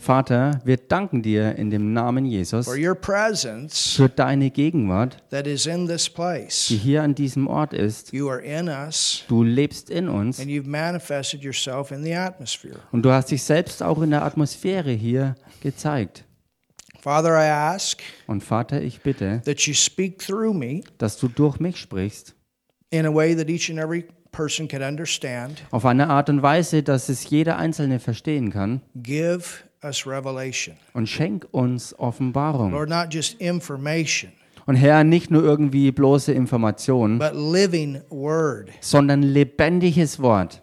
Vater, wir danken dir in dem Namen Jesus for your presence für deine Gegenwart, that is in this die hier an diesem Ort ist. You are in us, Du lebst in uns and you've manifested yourself in the atmosphere. und du hast dich selbst auch in der Atmosphäre hier gezeigt. Father, I ask Und Vater, ich bitte, that you speak through me dass du durch mich sprichst, in a way that each and every person can understand. auf eine Art und Weise, dass es jeder Einzelne verstehen kann. Give us revelation. Und schenk uns Offenbarung. Lord, not just information, Und Herr, nicht nur irgendwie bloße Informationen, but living word sondern lebendiges Wort,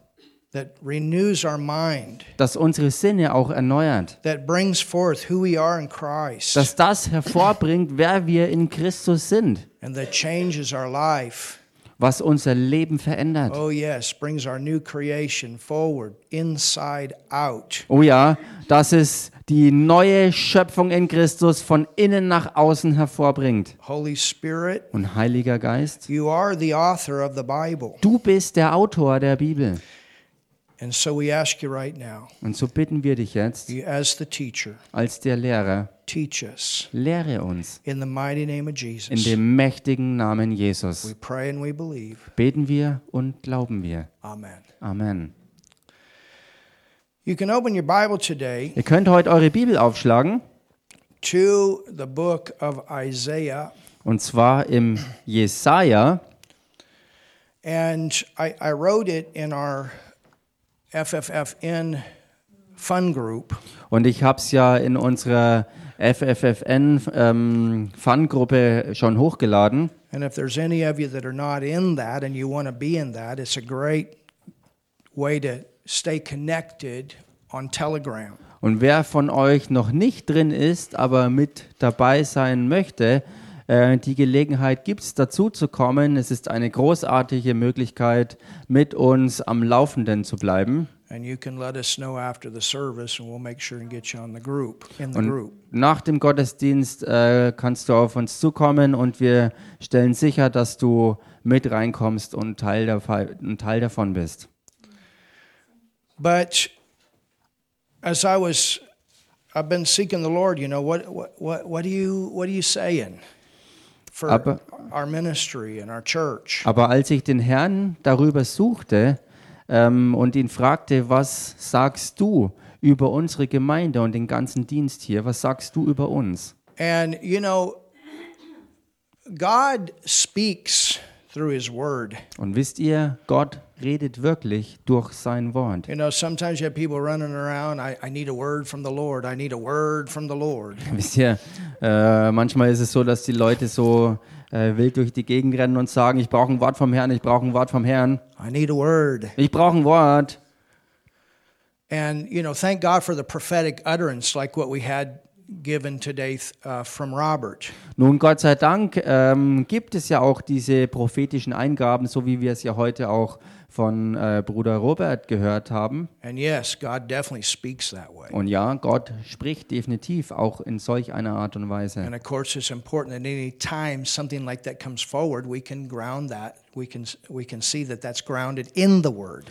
that renews our mind, das unsere Sinne auch erneuert. that brings forth who we are in Christ, Dass das hervorbringt, wer wir in Christus sind, and that changes our life. Was unser Leben verändert. Oh, yes, brings our new creation forward, inside out. Oh ja, dass es die neue Schöpfung in Christus von innen nach außen hervorbringt. Holy Spirit, Und Heiliger Geist, you are the author of the Bible. du bist der Autor der Bibel. And so we ask you right now, Und so bitten wir dich jetzt, you as the teacher, als der Lehrer, teach us lehre uns in the mighty name of in Jesus. dem mächtigen Namen We Jesus. pray and we believe. Beten wir und glauben wir. Amen. Amen. You can open your Bible today Ihr könnt heute eure Bibel aufschlagen, to the book of Isaiah. und zwar im Jesaja. And I, I wrote it in our FFFN fun group. Und ich habe es ja in unserer FFFN ähm, Fun-Gruppe schon hochgeladen. And if there's any of you that are not in that and you want to be in that, it's a great way to stay connected on Telegram. Und wer von euch noch nicht drin ist, aber mit dabei sein möchte, äh, die Gelegenheit gibt es, dazu zu kommen. Es ist eine großartige Möglichkeit, mit uns am Laufenden zu bleiben. And you can let us know after the service and we'll make sure and get you on the group, in the Und group. nach dem Gottesdienst äh, kannst du auf uns zukommen und wir stellen sicher, dass du mit reinkommst und Teil, der, ein Teil davon bist. But as I was, I've been seeking the Lord. You know what? What? What? What are you? What are you saying for Aber- our ministry and our church? Aber als ich den Herrn darüber suchte ähm, und ihn fragte, was sagst du über unsere Gemeinde und den ganzen Dienst hier, was sagst du über uns? And you know, God speaks through His Word. Und wisst ihr, Gott redet wirklich durch sein Wort. You know, sometimes you have people running around. I, I need a word from the Lord. I need a word from the Lord. Wisst ihr, äh, manchmal ist es so, dass die Leute so äh, wild durch die Gegend rennen und sagen, ich brauche ein Wort vom Herrn, ich brauche ein Wort vom Herrn, I need a word. ich brauche ein Wort. And you know, thank God for the prophetic utterance, like what we had given today uh, from Robert. Nun, Gott sei Dank ähm, gibt es ja auch diese prophetischen Eingaben, so wie wir es ja heute auch von äh, Bruder Robert gehört haben. And yes, God definitely speaks that way. Und ja, Gott spricht definitiv auch in solch einer Art und Weise. And of course, it's important that any time something like that comes forward, we can ground that.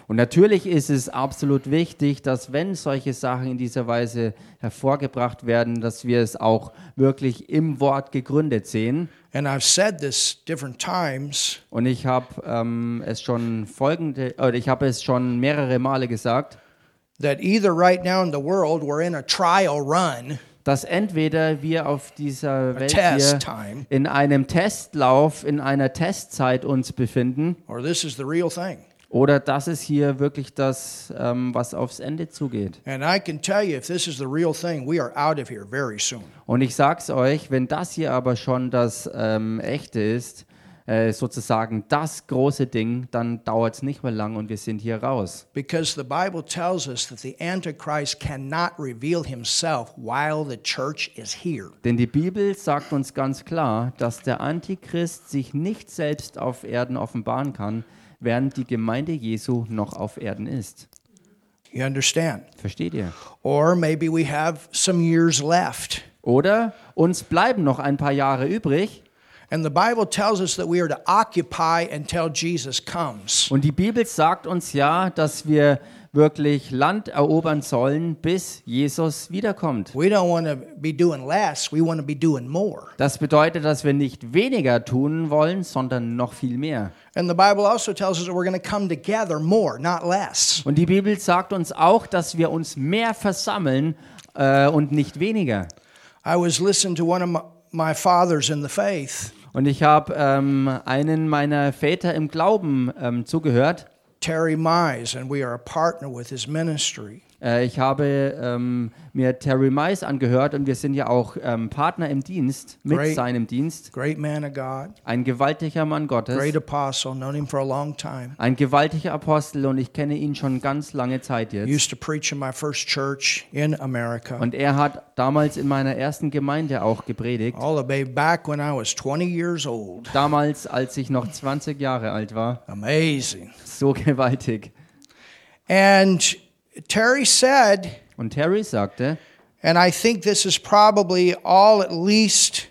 Und natürlich ist es absolut wichtig, dass wenn solche Sachen in dieser Weise hervorgebracht werden, dass wir es auch wirklich im Wort gegründet sehen. And I've said this different times. Und ich habe ähm, es schon folgende, oder ich habe es schon mehrere Male gesagt, That either right now in the world we're in a trial run, dass entweder wir auf dieser Welt hier in einem Testlauf, in einer Testzeit uns befinden, or this is the real thing. oder dass es hier wirklich das, ähm, was aufs Ende zugeht. Und ich sag's euch, wenn das hier aber schon das ähm, Echte ist, äh, sozusagen das große Ding, dann dauert es nicht mehr lang und wir sind hier raus. Because the Bible tells us that the Antichrist cannot reveal himself while the church is here. Denn die Bibel sagt uns ganz klar, dass der Antichrist sich nicht selbst auf Erden offenbaren kann, während die Gemeinde Jesu noch auf Erden ist. You understand? Versteht ihr? Or maybe we have some years left. Oder uns bleiben noch ein paar Jahre übrig And the Bible tells us that we are to occupy until Jesus comes. Und die Bibel sagt uns ja, dass wir wirklich Land erobern sollen, bis Jesus wiederkommt. We don't want to be doing less, we want to be doing more. Das bedeutet, dass wir nicht weniger tun wollen, sondern noch viel mehr. And the Bible also tells us that we're going to come together more, not less. Und die Bibel sagt uns auch, dass wir uns mehr versammeln äh, und nicht weniger. I was listening to one of my, my fathers in the faith, Und ich habe ähm, einen meiner Väter im Glauben ähm, zugehört. Terry Mize, and we are a partner with his ministry. Äh, ich habe ähm, mir Terry Mice angehört und wir sind ja auch ähm, Partner im Dienst, mit Great. seinem Dienst. Great man of God, Ein gewaltiger Mann Gottes, great apostle, known him for a long time. ein gewaltiger Apostel und ich kenne ihn schon ganz lange Zeit jetzt. Used to preach in my first church in America. Und er hat damals in meiner ersten Gemeinde auch gepredigt. All the way back when I was 20 years old. Damals, als ich noch 20 Jahre alt war. Amazing. So gewaltig. And Terry said, Und Terry sagte, and I think this is probably all at least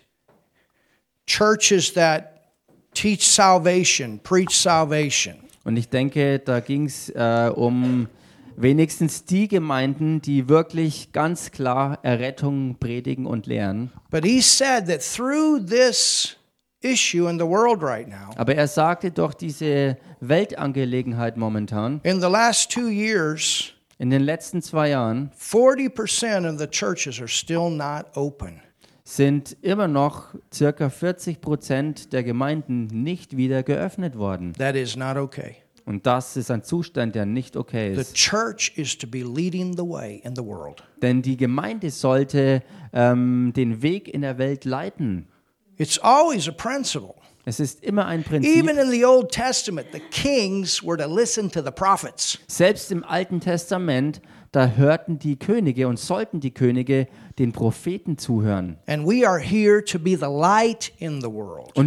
churches that teach salvation, preach salvation. und ich denke, da ging es äh, um wenigstens die Gemeinden, die wirklich ganz klar Errettung predigen und lehren. But he said that through this issue in the world right now, Aber er sagte doch diese Weltangelegenheit momentan, in the last two years, in den letzten zwei Jahren 40% of the churches are still not open. sind immer noch circa 40 Prozent der Gemeinden nicht wieder geöffnet worden. That is not okay. Und das ist ein Zustand, der nicht okay The ist. church is to be leading the way in the world. Denn die Gemeinde sollte ähm, den Weg in der Welt leiten. It's always a principle. Es ist immer ein Prinzip. Even in the Old Testament, the kings were to listen to the prophets. Selbst im Alten Testament, da hörten die Könige und sollten die Könige den Propheten zuhören. Und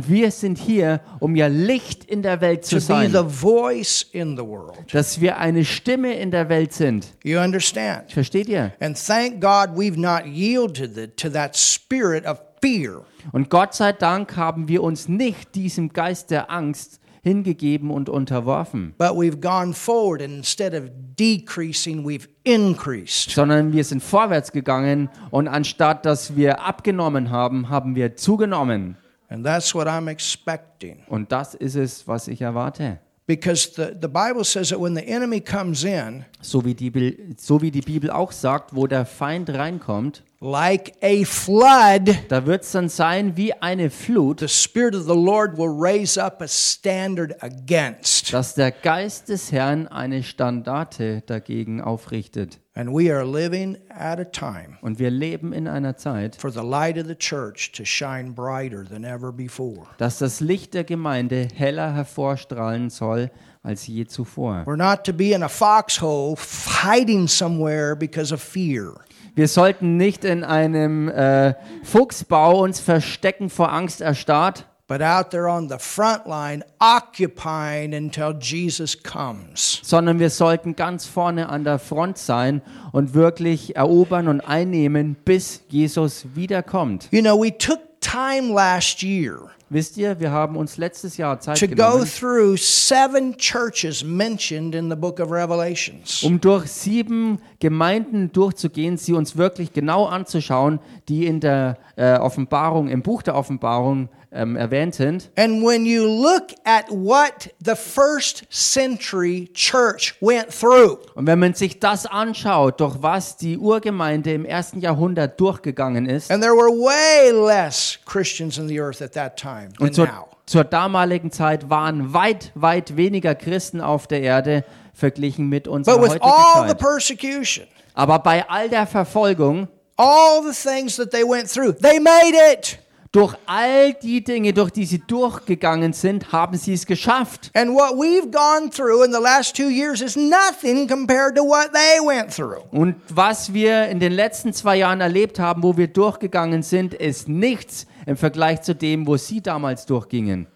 wir sind hier, um ja Licht in der Welt zu sein. Dass wir eine Stimme in der Welt sind. Versteht ihr? And thank God we've not yielded to that spirit of fear. Und Gott sei Dank haben wir uns nicht diesem Geist der Angst hingegeben und unterworfen, But we've gone forward, and instead of decreasing, we've increased. sondern wir sind vorwärts gegangen und anstatt dass wir abgenommen haben, haben wir zugenommen. And that's what I'm expecting. Und das ist es, was ich erwarte. Because the, the Bible says that when the enemy comes in, So wie, die, so wie die Bibel auch sagt, wo der Feind reinkommt, like a flood, da wird es dann sein wie eine Flut, the Spirit of the Lord will raise up a standard against. dass der Geist des Herrn eine Standarte dagegen aufrichtet. And we are living at a time Und wir leben in einer Zeit, for the light of the church to shine brighter than ever before. dass das Licht der Gemeinde heller hervorstrahlen soll als je zuvor. We're not to be in a foxhole hiding somewhere because of fear. Wir sollten nicht in einem äh, Fuchsbau uns verstecken vor Angst erstarrt, but out there on the front line, occupying until Jesus comes. sondern wir sollten ganz vorne an der Front sein und wirklich erobern und einnehmen, bis Jesus wiederkommt. You know, we took time last year Wisst ihr, wir haben uns letztes Jahr Zeit to go genommen, through seven churches mentioned in the book of Revelations. um durch sieben Gemeinden durchzugehen, sie uns wirklich genau anzuschauen, die in der äh, Offenbarung, im Buch der Offenbarung ähm, erwähnt sind. And when you look at what the first century church went through, Und wenn man sich das anschaut, durch was die Urgemeinde im ersten Jahrhundert durchgegangen ist, and there were way less Christians in the earth at that time und zur, now. zur damaligen Zeit waren weit, weit weniger Christen auf der Erde verglichen mit unserer But with heutigen all the Zeit. persecution, Aber bei all der Verfolgung, all the things that they went through, they made it. durch all die Dinge, durch die sie durchgegangen sind, haben sie es geschafft. And what we've gone through in the last two years is nothing compared to what they went through. Und was wir in den letzten zwei Jahren erlebt haben, wo wir durchgegangen sind, ist nichts im Vergleich zu dem, wo sie damals durchgingen.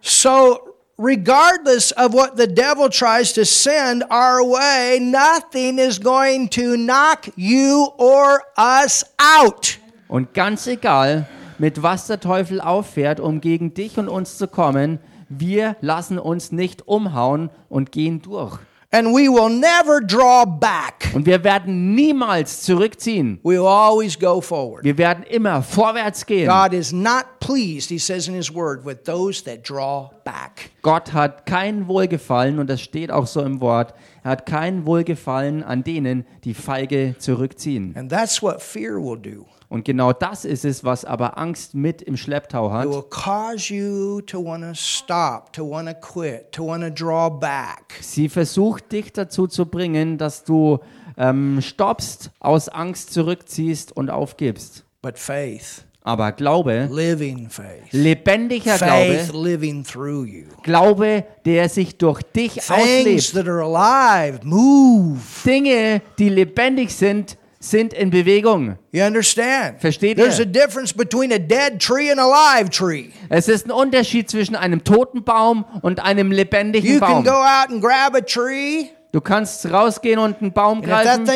So, regardless of what the devil tries to send our way, nothing is going to knock you or us out. Und ganz egal, mit was der Teufel auffährt, um gegen dich und uns zu kommen, wir lassen uns nicht umhauen und gehen durch. And we will never draw back. Und wir werden niemals zurückziehen. We will always go forward. Wir werden immer vorwärts gehen. God is not pleased, he says in his word, with those that draw back. Gott hat kein Wohlgefallen, und das steht auch so im Wort, er hat kein Wohlgefallen an denen, die feige zurückziehen. And that's what fear will do. Und genau das ist es, was aber Angst mit im Schlepptau It hat. will cause you to want to stop, to want to quit, to want to draw back. Sie versucht dich dazu zu bringen, dass du ähm, stoppst, aus Angst zurückziehst und aufgibst. But faith, Aber Glaube, living faith, lebendiger faith Glaube, living through you. Glaube, der sich durch dich Things auslebt. that are alive, move. Dinge, die lebendig sind, sind in Bewegung. You understand? Versteht There's ihr? a difference between a dead tree and a live tree. Es ist ein Unterschied zwischen einem toten Baum und einem lebendigen You can Baum. go out and grab a tree, Du kannst rausgehen und einen Baum greifen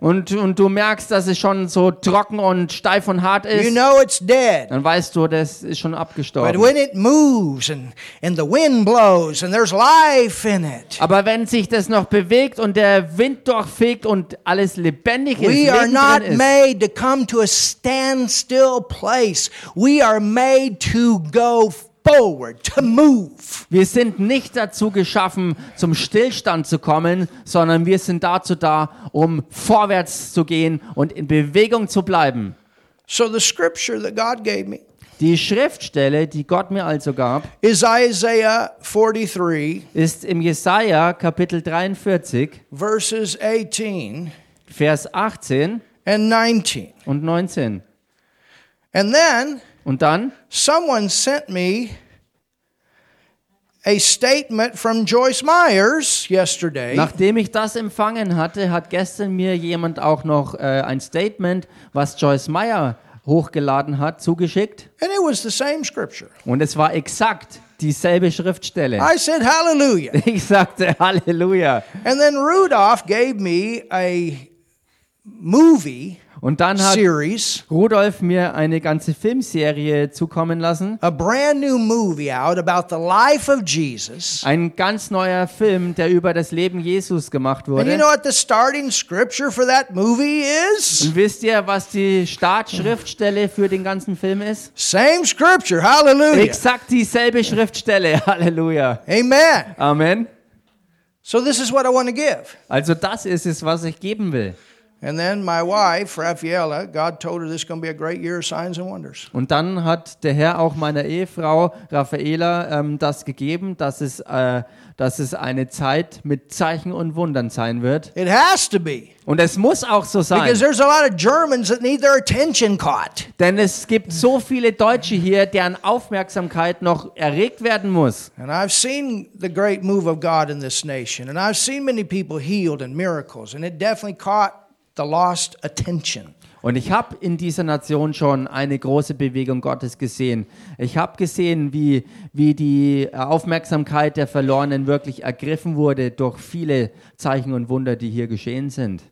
und, und du merkst, dass es schon so trocken und steif und hart you ist. know it's dead. Dann weißt du, das ist schon But abgestorben. when it moves and, and the wind blows and there's life in it, Aber wenn sich das noch bewegt und der Wind durchfegt und alles lebendig ist, we are not ist, made to come to a standstill place. We are made to go forward, to move. wir sind nicht dazu geschaffen, zum Stillstand zu kommen, sondern wir sind dazu da, um vorwärts zu gehen und in Bewegung zu bleiben. So the scripture that God gave me Die Schriftstelle, die Gott mir also gab, is Isaiah 43, ist im Jesaja Kapitel 43, verses 18 Vers 18 and 19. und 19. And then Und dann someone sent me a statement from Joyce Myers yesterday. Nachdem ich das empfangen hatte, hat gestern mir jemand auch noch äh, ein Statement, was Joyce Meyer hochgeladen hat, zugeschickt. And it was the same scripture. Und es war exakt dieselbe Schriftstelle. I said, Hallelujah. Ich sagte Halleluja. And then Rudolph gave me a movie Und dann hat series, Rudolf mir eine ganze Filmserie zukommen lassen. a brand new movie out about the life of Jesus. Ein ganz neuer Film, der über das Leben Jesus gemacht And you wurde. know what the starting scripture for that movie is? Und wisst ihr, was die Startschriftstelle für den ganzen Film ist? Same scripture. Hallelujah. Exakt dieselbe Schriftstelle. Halleluja. Amen. Amen. So this is what I want to give. Also das ist es, was ich geben will. And then my wife, Raffaella, God told her this is going to be a great year of signs and wonders. Und dann hat der Herr auch meiner Ehefrau Raffaela ähm, das gegeben, dass es, äh, dass es eine Zeit mit Zeichen und Wundern sein wird. It has to be. Und es muss auch so sein. Because there's a lot of Germans that need their attention caught. Denn es gibt so viele Deutsche hier, deren Aufmerksamkeit noch erregt werden muss. And I've seen the great move of God in this nation. And I've seen many people healed and miracles. And it definitely caught the lost attention. Und ich habe in dieser Nation schon eine große Bewegung Gottes gesehen. Ich habe gesehen, wie, wie die Aufmerksamkeit der Verlorenen wirklich ergriffen wurde durch viele Zeichen und Wunder, die hier geschehen sind.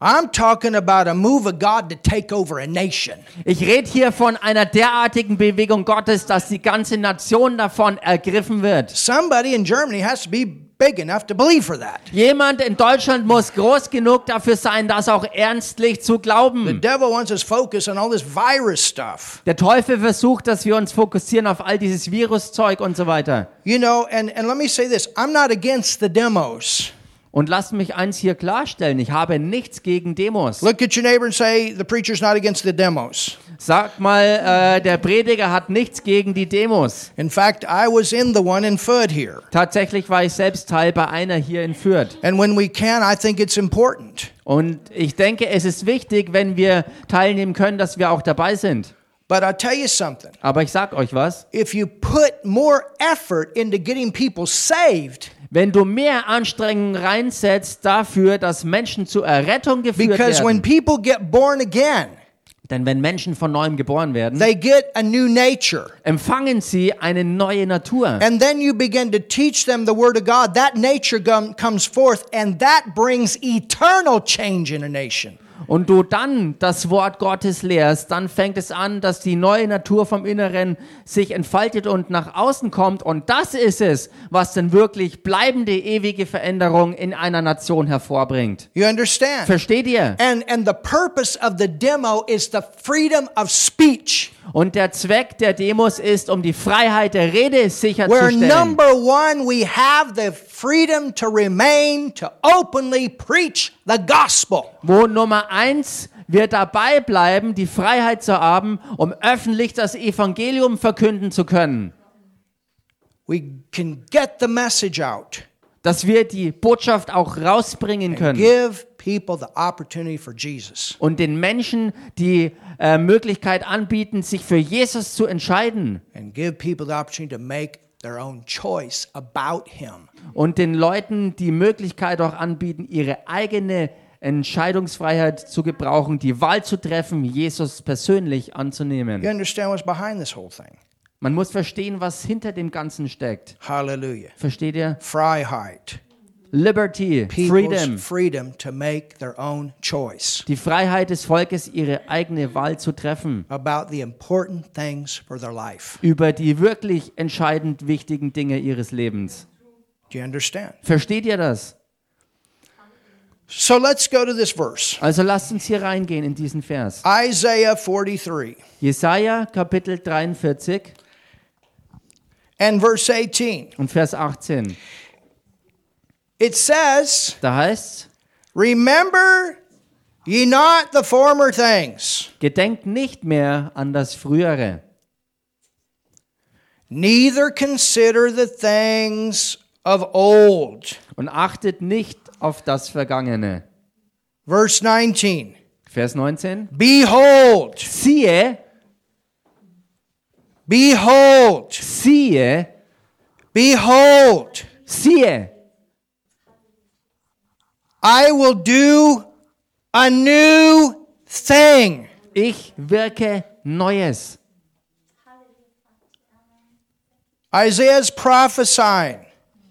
I'm talking about a move of God to take over a nation. Ich rede hier von einer derartigen Bewegung Gottes, dass die ganze Nation davon ergriffen wird. Somebody in Germany has to be big enough to believe for that. Jemand in Deutschland muss groß genug dafür sein, das auch ernstlich zu The glauben. devil wants us focused on all this virus stuff. Der Teufel versucht, dass wir uns fokussieren auf all dieses Viruszeug und so weiter. You know, and, and let me say this I'm not against the demos. Und lasst mich eins hier klarstellen, ich habe nichts gegen Demos. Look at your neighbor and say, The preacher's not against the demos. Sagt mal, äh, der Prediger hat nichts gegen die Demos. In fact, I was in the one in Fud here. Tatsächlich war ich selbst Teil bei einer hier in Fürth. And when we can, I think it's important. Und ich denke, es ist wichtig, wenn wir teilnehmen können, dass wir auch dabei sind. But I'll tell you something. Aber ich sag euch was, If you put more effort into getting people saved, wenn du mehr Anstrengungen reinsetzt dafür, dass Menschen zur Errettung geführt because when werden, people get born again, denn wenn Menschen von neuem geboren werden, they get a new nature. empfangen sie eine neue Natur. And then you begin to teach them the Word of God. That nature comes forth, and that brings eternal change in a nation. Und du dann das Wort Gottes lehrst, dann fängt es an, dass die neue Natur vom Inneren sich entfaltet und nach außen kommt. Und das ist es, was dann wirklich bleibende, ewige Veränderung in einer Nation hervorbringt. You understand? Versteht ihr? And and the purpose of the demo is the freedom of speech. Und der Zweck der Demos ist, um die Freiheit der Rede Where sicherzustellen. number one, we have the freedom to remain to openly preach the gospel. Wo Nummer eins wir dabei bleiben, die Freiheit zu haben, um öffentlich das Evangelium verkünden zu können. We can get the message out, Dass wir die Botschaft auch rausbringen können. give people the opportunity for Jesus. und den Menschen die äh, Möglichkeit anbieten, sich für Jesus zu entscheiden and give people the opportunity to make their own choice about him. und den Leuten die Möglichkeit auch anbieten, ihre eigene Entscheidungsfreiheit zu gebrauchen, die Wahl zu treffen, Jesus persönlich You anzunehmen. understand what's behind this whole thing? Man muss verstehen, was hinter dem Ganzen steckt. Hallelujah. Versteht ihr? Freiheit. Liberty, Freedom, freedom to make their own choice die Freiheit des Volkes, ihre eigene Wahl zu treffen about the important things for their life. über die wirklich entscheidend wichtigen Dinge ihres Lebens. Do you understand? Versteht ihr das? So let's go to this verse. Also lasst uns hier reingehen in diesen Vers. Isaiah 43 Jesaja Kapitel 43 and verse 18. und Vers 18. It says, Da heißt Remember ye not the former things, Gedenkt nicht mehr an das Frühere, neither consider the things of old. und achtet nicht auf das Vergangene. Verse 19 Vers 19. Behold, Siehe, behold, siehe, behold, siehe, I will do a new thing. ich wirke Neues. Isaiah's prophesying.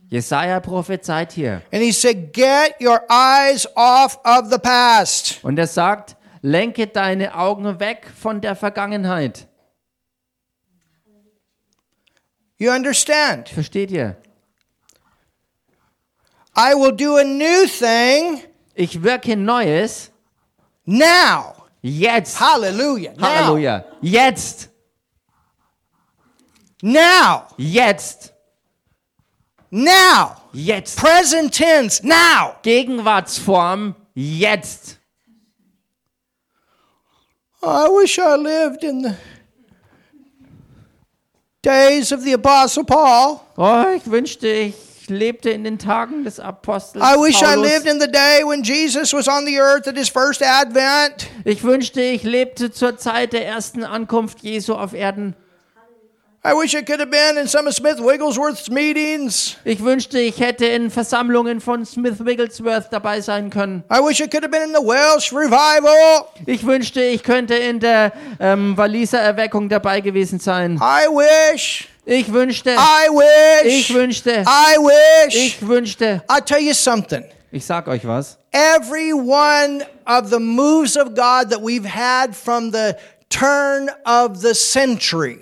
Jesaja prophezeit hier. And he said, Get your eyes off of the past. Und er sagt, lenke deine Augen weg von der Vergangenheit. You understand? Versteht ihr? I will do a new thing Ich wirke Neues now. jetzt. Hallelujah. Now. Halleluja. Jetzt. Now. Jetzt. Now. Jetzt. Present tense. Now. Gegenwartsform. Jetzt. I wish I lived in the days of the Apostle Paul. Oh, ich wünschte, ich lebte in den Tagen des Apostels I wish I lived in the day when Jesus was on the earth at his first advent. Ich wünschte, ich lebte zur Zeit der ersten Ankunft Jesu auf Erden. I wish I could have been in some of Smith Wigglesworth's meetings. Ich wünschte, ich hätte in Versammlungen von Smith Wigglesworth dabei sein können. I wish I could have been in the Welsh revival. Ich wünschte, ich könnte in der ähm, Waliser Erweckung dabei gewesen sein. I wish. Ich wünschte, I wish. ich wünschte, I wish. ich wünschte. I'll tell you something. Ich sag euch was. Every one of the moves of God that we've had from the turn of the century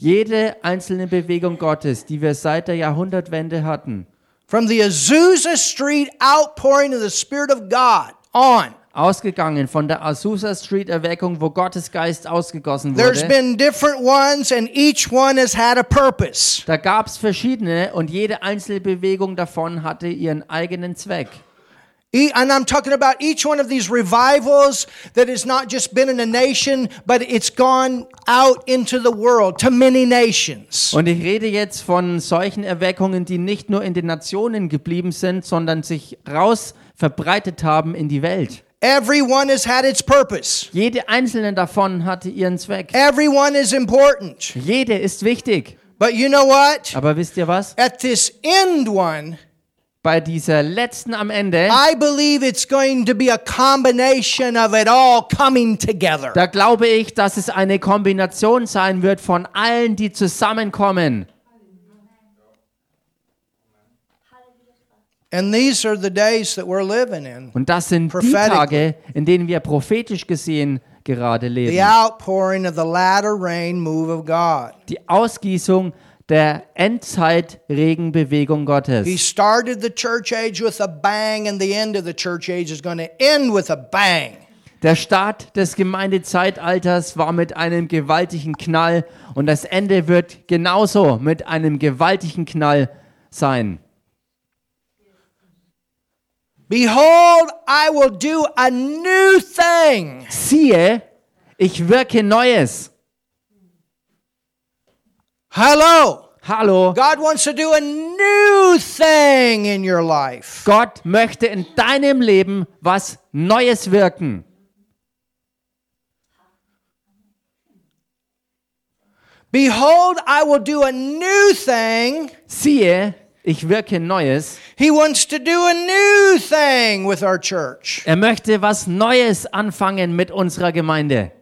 Jede einzelne Bewegung Gottes, die wir seit der Jahrhundertwende hatten, from the Azusa Street outpouring of the Spirit of God on. Ausgegangen von der Azusa Street Erweckung, wo Gottes Geist ausgegossen There's wurde. been different ones, and each one has had a purpose. Da gab es verschiedene und jede einzelne Bewegung davon hatte ihren eigenen Zweck. E- And I'm talking about each one of these revivals that has not just been in a nation, but it's gone out into the world to many nations. Und ich rede jetzt von solchen Erweckungen, die nicht nur in den Nationen geblieben sind, sondern sich raus verbreitet haben in die Welt. Every one has had its purpose. Jede einzelne davon hatte ihren Zweck. Every one is important. Jede ist wichtig. But you know what? Aber wisst ihr was? At this end one, Bei dieser letzten am Ende, I believe it's going to be a combination of it all coming together. da glaube ich, dass es eine Kombination sein wird von allen, die zusammenkommen. And these are the days that we're living in. Und das sind die. Tage, in denen wir prophetisch gesehen gerade The leben. outpouring of the latter rain move of God. Die Ausgießung der Endzeit-Regenbewegung He Gottes. started the church age with a bang, and the end of the church age is going to end with a bang. Der Start des Gemeindezeitalters war mit einem gewaltigen Knall und das Ende wird genauso mit einem gewaltigen Knall sein. Behold, I will do a new thing. Siehe, ich wirke Neues. Hello. Hallo, God wants to do a new thing in your life. Gott möchte in deinem Leben was Neues wirken. Behold, I will do a new thing. Siehe, ich wirke Neues. He wants to do a new thing with our church. Er möchte was Neues anfangen mit unserer Gemeinde.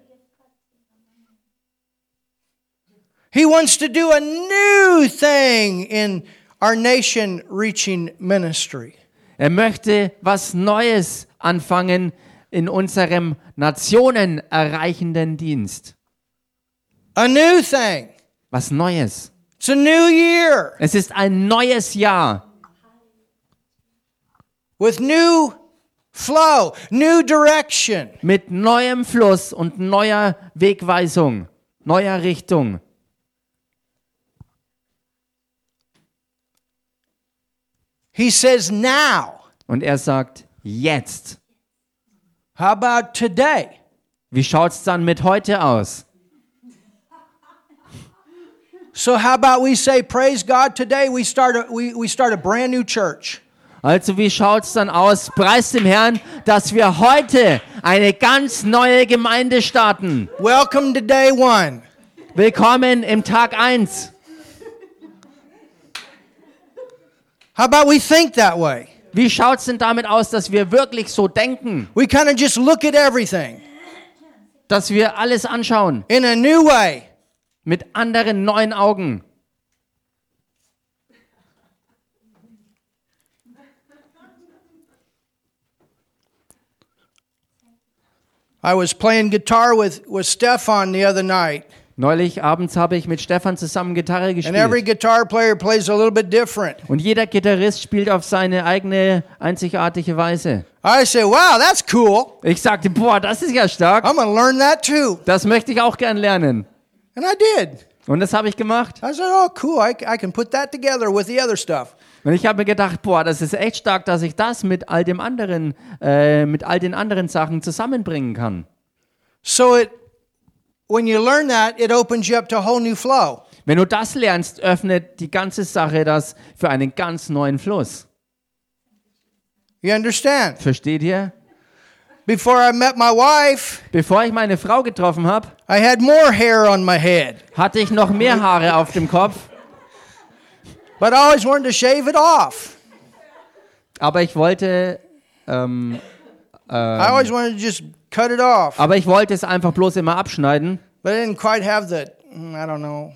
He wants to do a new thing in our nation reaching ministry. Er möchte was Neues anfangen in unserem Nationen erreichenden Dienst. A new thing. Was Neues. It's a new year Es ist ein neues Jahr with new flow, new direction. mit neuem Fluss und neuer Wegweisung, neuer Richtung. He says now. Und er sagt, jetzt. How about today? Wie schaut's dann mit heute aus? So how about we say praise God today we start a, we, we start a brand new church. Also wie schaut's dann aus? Preis dem Herrn, dass wir heute eine ganz neue Gemeinde starten. Welcome to day 1. Willkommen im Tag 1. How about we think that way? Wie schaut's denn damit aus, dass wir wirklich so denken, We kind of just look at everything dass wir alles anschauen in a new way. Mit anderen neuen Augen? I was playing guitar with, with Stefan the other night, Neulich abends habe ich mit Stefan zusammen Gitarre and every gespielt. guitar player plays a little bit different. Und jeder Gitarrist spielt auf seine eigene einzigartige Weise. I say, wow, that's cool. Ich sagte, boah, das ist ja stark. I'm to learn that too. Das möchte ich auch gern lernen. And I did. Und das habe ich gemacht. I said, oh, cool. I, I can put that together with the other stuff. Und ich habe mir gedacht, boah, das ist echt stark, dass ich das mit all dem anderen, äh, mit all den anderen Sachen zusammenbringen kann. So it, when you learn that, it opens you up to a whole new flow. Wenn du das lernst, öffnet die ganze Sache das für einen ganz neuen Fluss. You understand? Versteht ihr? Before I met my wife, Bevor ich meine Frau getroffen habe, I had more hair on my head, hatte ich noch mehr Haare auf dem Kopf, but I always wanted to shave it off. aber ich wollte, ähm, I always wanted to just cut it off, aber ich wollte es einfach bloß immer abschneiden. but I didn't quite have the, mm, I don't know.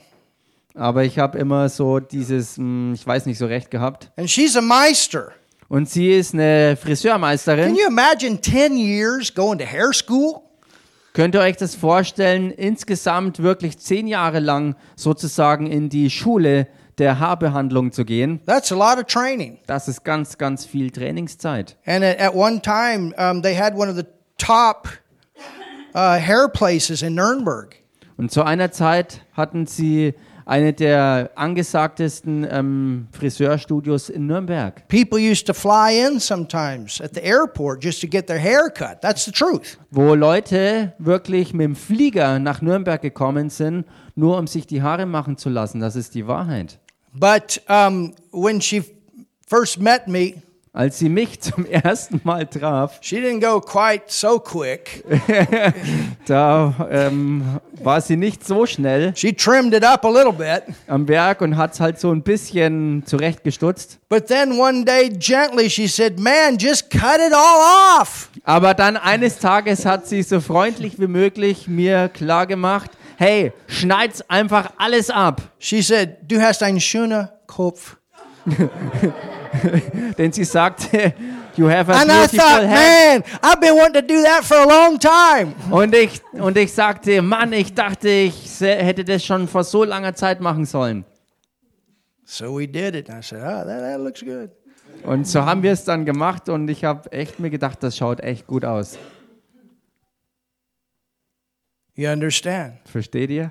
Aber ich habe immer so dieses, hm, ich weiß nicht so recht gehabt. And she's a meister. Und sie ist eine Can Friseurmeisterin. you imagine 10 years going to hair school? Könnt ihr euch das vorstellen, insgesamt wirklich zehn Jahre lang sozusagen in die Schule der Haarbehandlung zu gehen? That's a lot of training. Das ist ganz, ganz viel Trainingszeit. And at, at one time, um, they had one of the top uh, hair places in Nuremberg. Und zu einer Zeit hatten sie eine der angesagtesten ähm, Friseurstudios in Nürnberg, People used to fly in sometimes at the airport just to get their hair cut. That's the truth. wo Leute wirklich mit dem Flieger nach Nürnberg gekommen sind, nur um sich die Haare machen zu lassen. Das ist die Wahrheit. But um, when she first met me, Als sie mich zum ersten Mal traf, she didn't go quite so quick. da ähm, war sie nicht so schnell She trimmed it up a little bit. am Werk und hat es halt so ein bisschen zurechtgestutzt. But then one day, gently, she said, Man, just cut it all off. Aber dann eines Tages hat sie so freundlich wie möglich mir klar gemacht, hey, schneid's einfach alles ab. She said, Du hast einen schönen Kopf. Denn sie sagte, you have a And I beautiful thought, head. man, I've been wanting to do that for a long time. Und ich, und ich sagte, Mann, ich dachte, ich hätte das schon vor so langer Zeit machen sollen. So we did it. And I said, oh, that, that looks good. Und so haben wir es dann gemacht und ich habe echt mir gedacht, das schaut echt gut aus. You understand? Versteht ihr?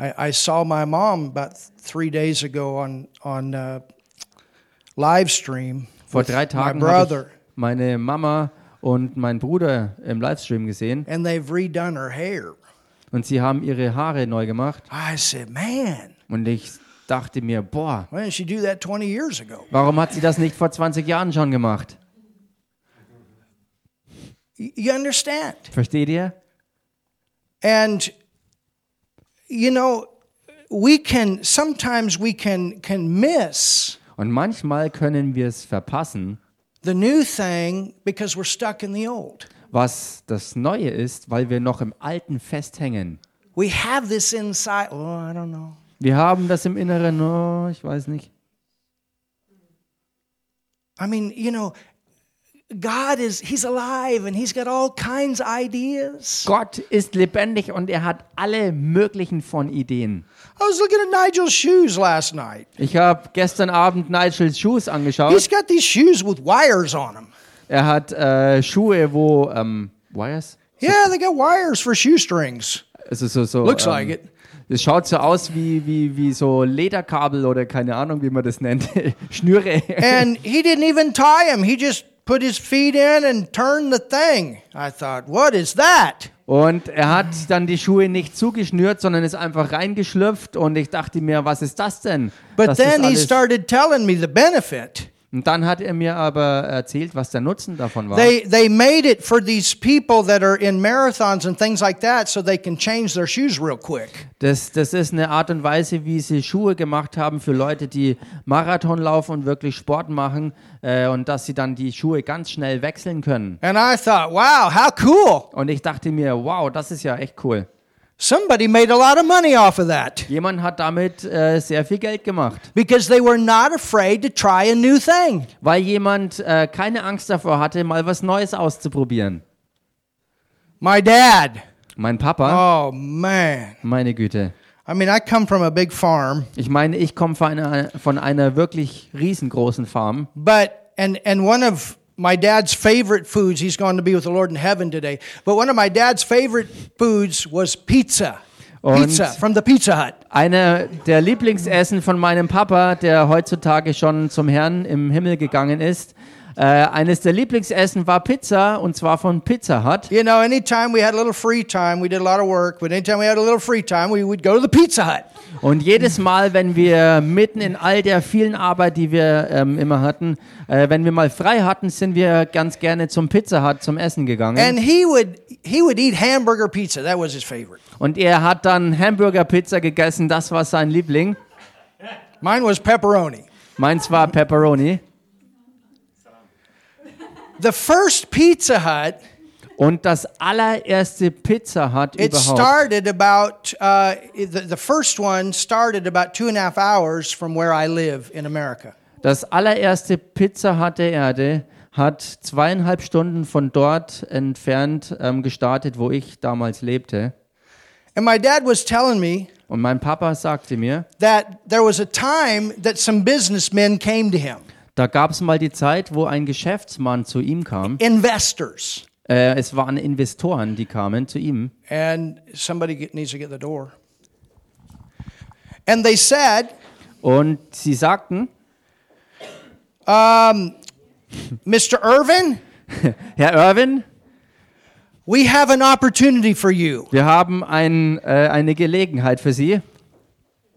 I, I saw my mom about three days ago on, on uh, live stream Vor drei my Tagen habe ich meine Mama und meinen Bruder im Livestream gesehen and they've redone her hair. und sie haben ihre Haare neu gemacht. I said, man, Und ich dachte mir, boah, why didn't she do that 20 years ago? warum hat sie das nicht vor 20 Jahren schon gemacht? Y- You understand? Versteht ihr? And you know, we can sometimes we can can miss Und manchmal können wir es verpassen, the new thing because we're stuck in the old. was das Neue ist, weil wir noch im Alten festhängen. We have this inside. Oh, I don't know. Wir haben das im Inneren, oh, ich weiß nicht. I mean, you know, God is He's alive and He's got all kinds of ideas. Gott ist lebendig und er hat alle möglichen von Ideen. I was looking at Nigel's shoes last night. Ich habe gestern Abend Nigels He's angeschaut. got these shoes with wires on them. Er hat äh, Schuhe, wo ähm, Wires, Yeah, they got wires for shoestrings. also so so. Looks ähm, like it. Das schaut so aus wie, wie, wie so Lederkabel oder keine Ahnung, wie man das nennt. Schnüre. And he didn't even tie them. He just put his feet in and turned the thing. I thought, what is that? Und er hat dann die Schuhe nicht zugeschnürt, sondern ist einfach reingeschlüpft. Und ich dachte mir, was ist das denn? But then he started telling me the benefit. Und dann hat er mir aber erzählt, was der Nutzen davon war. They they made it for these people that are in marathons and things like that so they can change their shoes real quick. Das, das ist eine Art und Weise, wie sie Schuhe gemacht haben für Leute, die Marathon laufen und wirklich Sport machen äh, und dass sie dann die Schuhe ganz schnell wechseln können. And I thought, wow, how cool. Und ich dachte mir, wow, das ist ja echt cool. Somebody made a lot of money off of that Jemand hat damit äh, sehr viel Geld gemacht, because they were not afraid to try a new thing. weil jemand äh, keine Angst davor hatte, mal was Neues auszuprobieren. My dad. Mein Papa, Oh man. meine Güte. I mean, I come from a big farm, Ich meine, ich komme von einer, von einer wirklich riesengroßen Farm. but and and one of my dad's favorite foods, he's going to be with the Lord in heaven today. But one of my dad's favorite foods was pizza. Und- Pizza from the Pizza Hut. Einer der Lieblingsessen von meinem Papa, der heutzutage schon zum Herrn im Himmel gegangen ist, äh, eines der Lieblingsessen war Pizza und zwar von Pizza Hut. You know, anytime we had a little free time, we did a lot of work, but anytime we had a little free time, we would go to the Pizza Hut. Und jedes Mal, wenn wir mitten in all der vielen Arbeit, die wir ähm, immer hatten, äh, wenn wir mal frei hatten, sind wir ganz gerne zum Pizza Hut zum Essen gegangen. And he would he would eat hamburger pizza. That was his favorite. Und er hat dann Hamburger Pizza gegessen, das war sein Liebling. Mine was pepperoni. Meins war Pepperoni. The first Pizza Hut, Und das allererste Pizza Hut it überhaupt. started about uh, the, the first one started about two and a half hours from where I live in America. Das allererste Pizza Hut der Erde hat zweieinhalb Stunden von dort entfernt ähm, gestartet, wo ich damals lebte. And my dad was telling me Und mein Papa sagte mir, that there was a time that some businessmen came to him, da gab es mal die Zeit, wo ein Geschäftsmann zu ihm kam. investors. Äh, es waren Investoren, die kamen zu ihm. And somebody get, needs to get the door. And they said, Und sie sagten, Mr. Irvin, Herr Irwin, we have an opportunity for you wir haben ein, äh, eine Gelegenheit für Sie,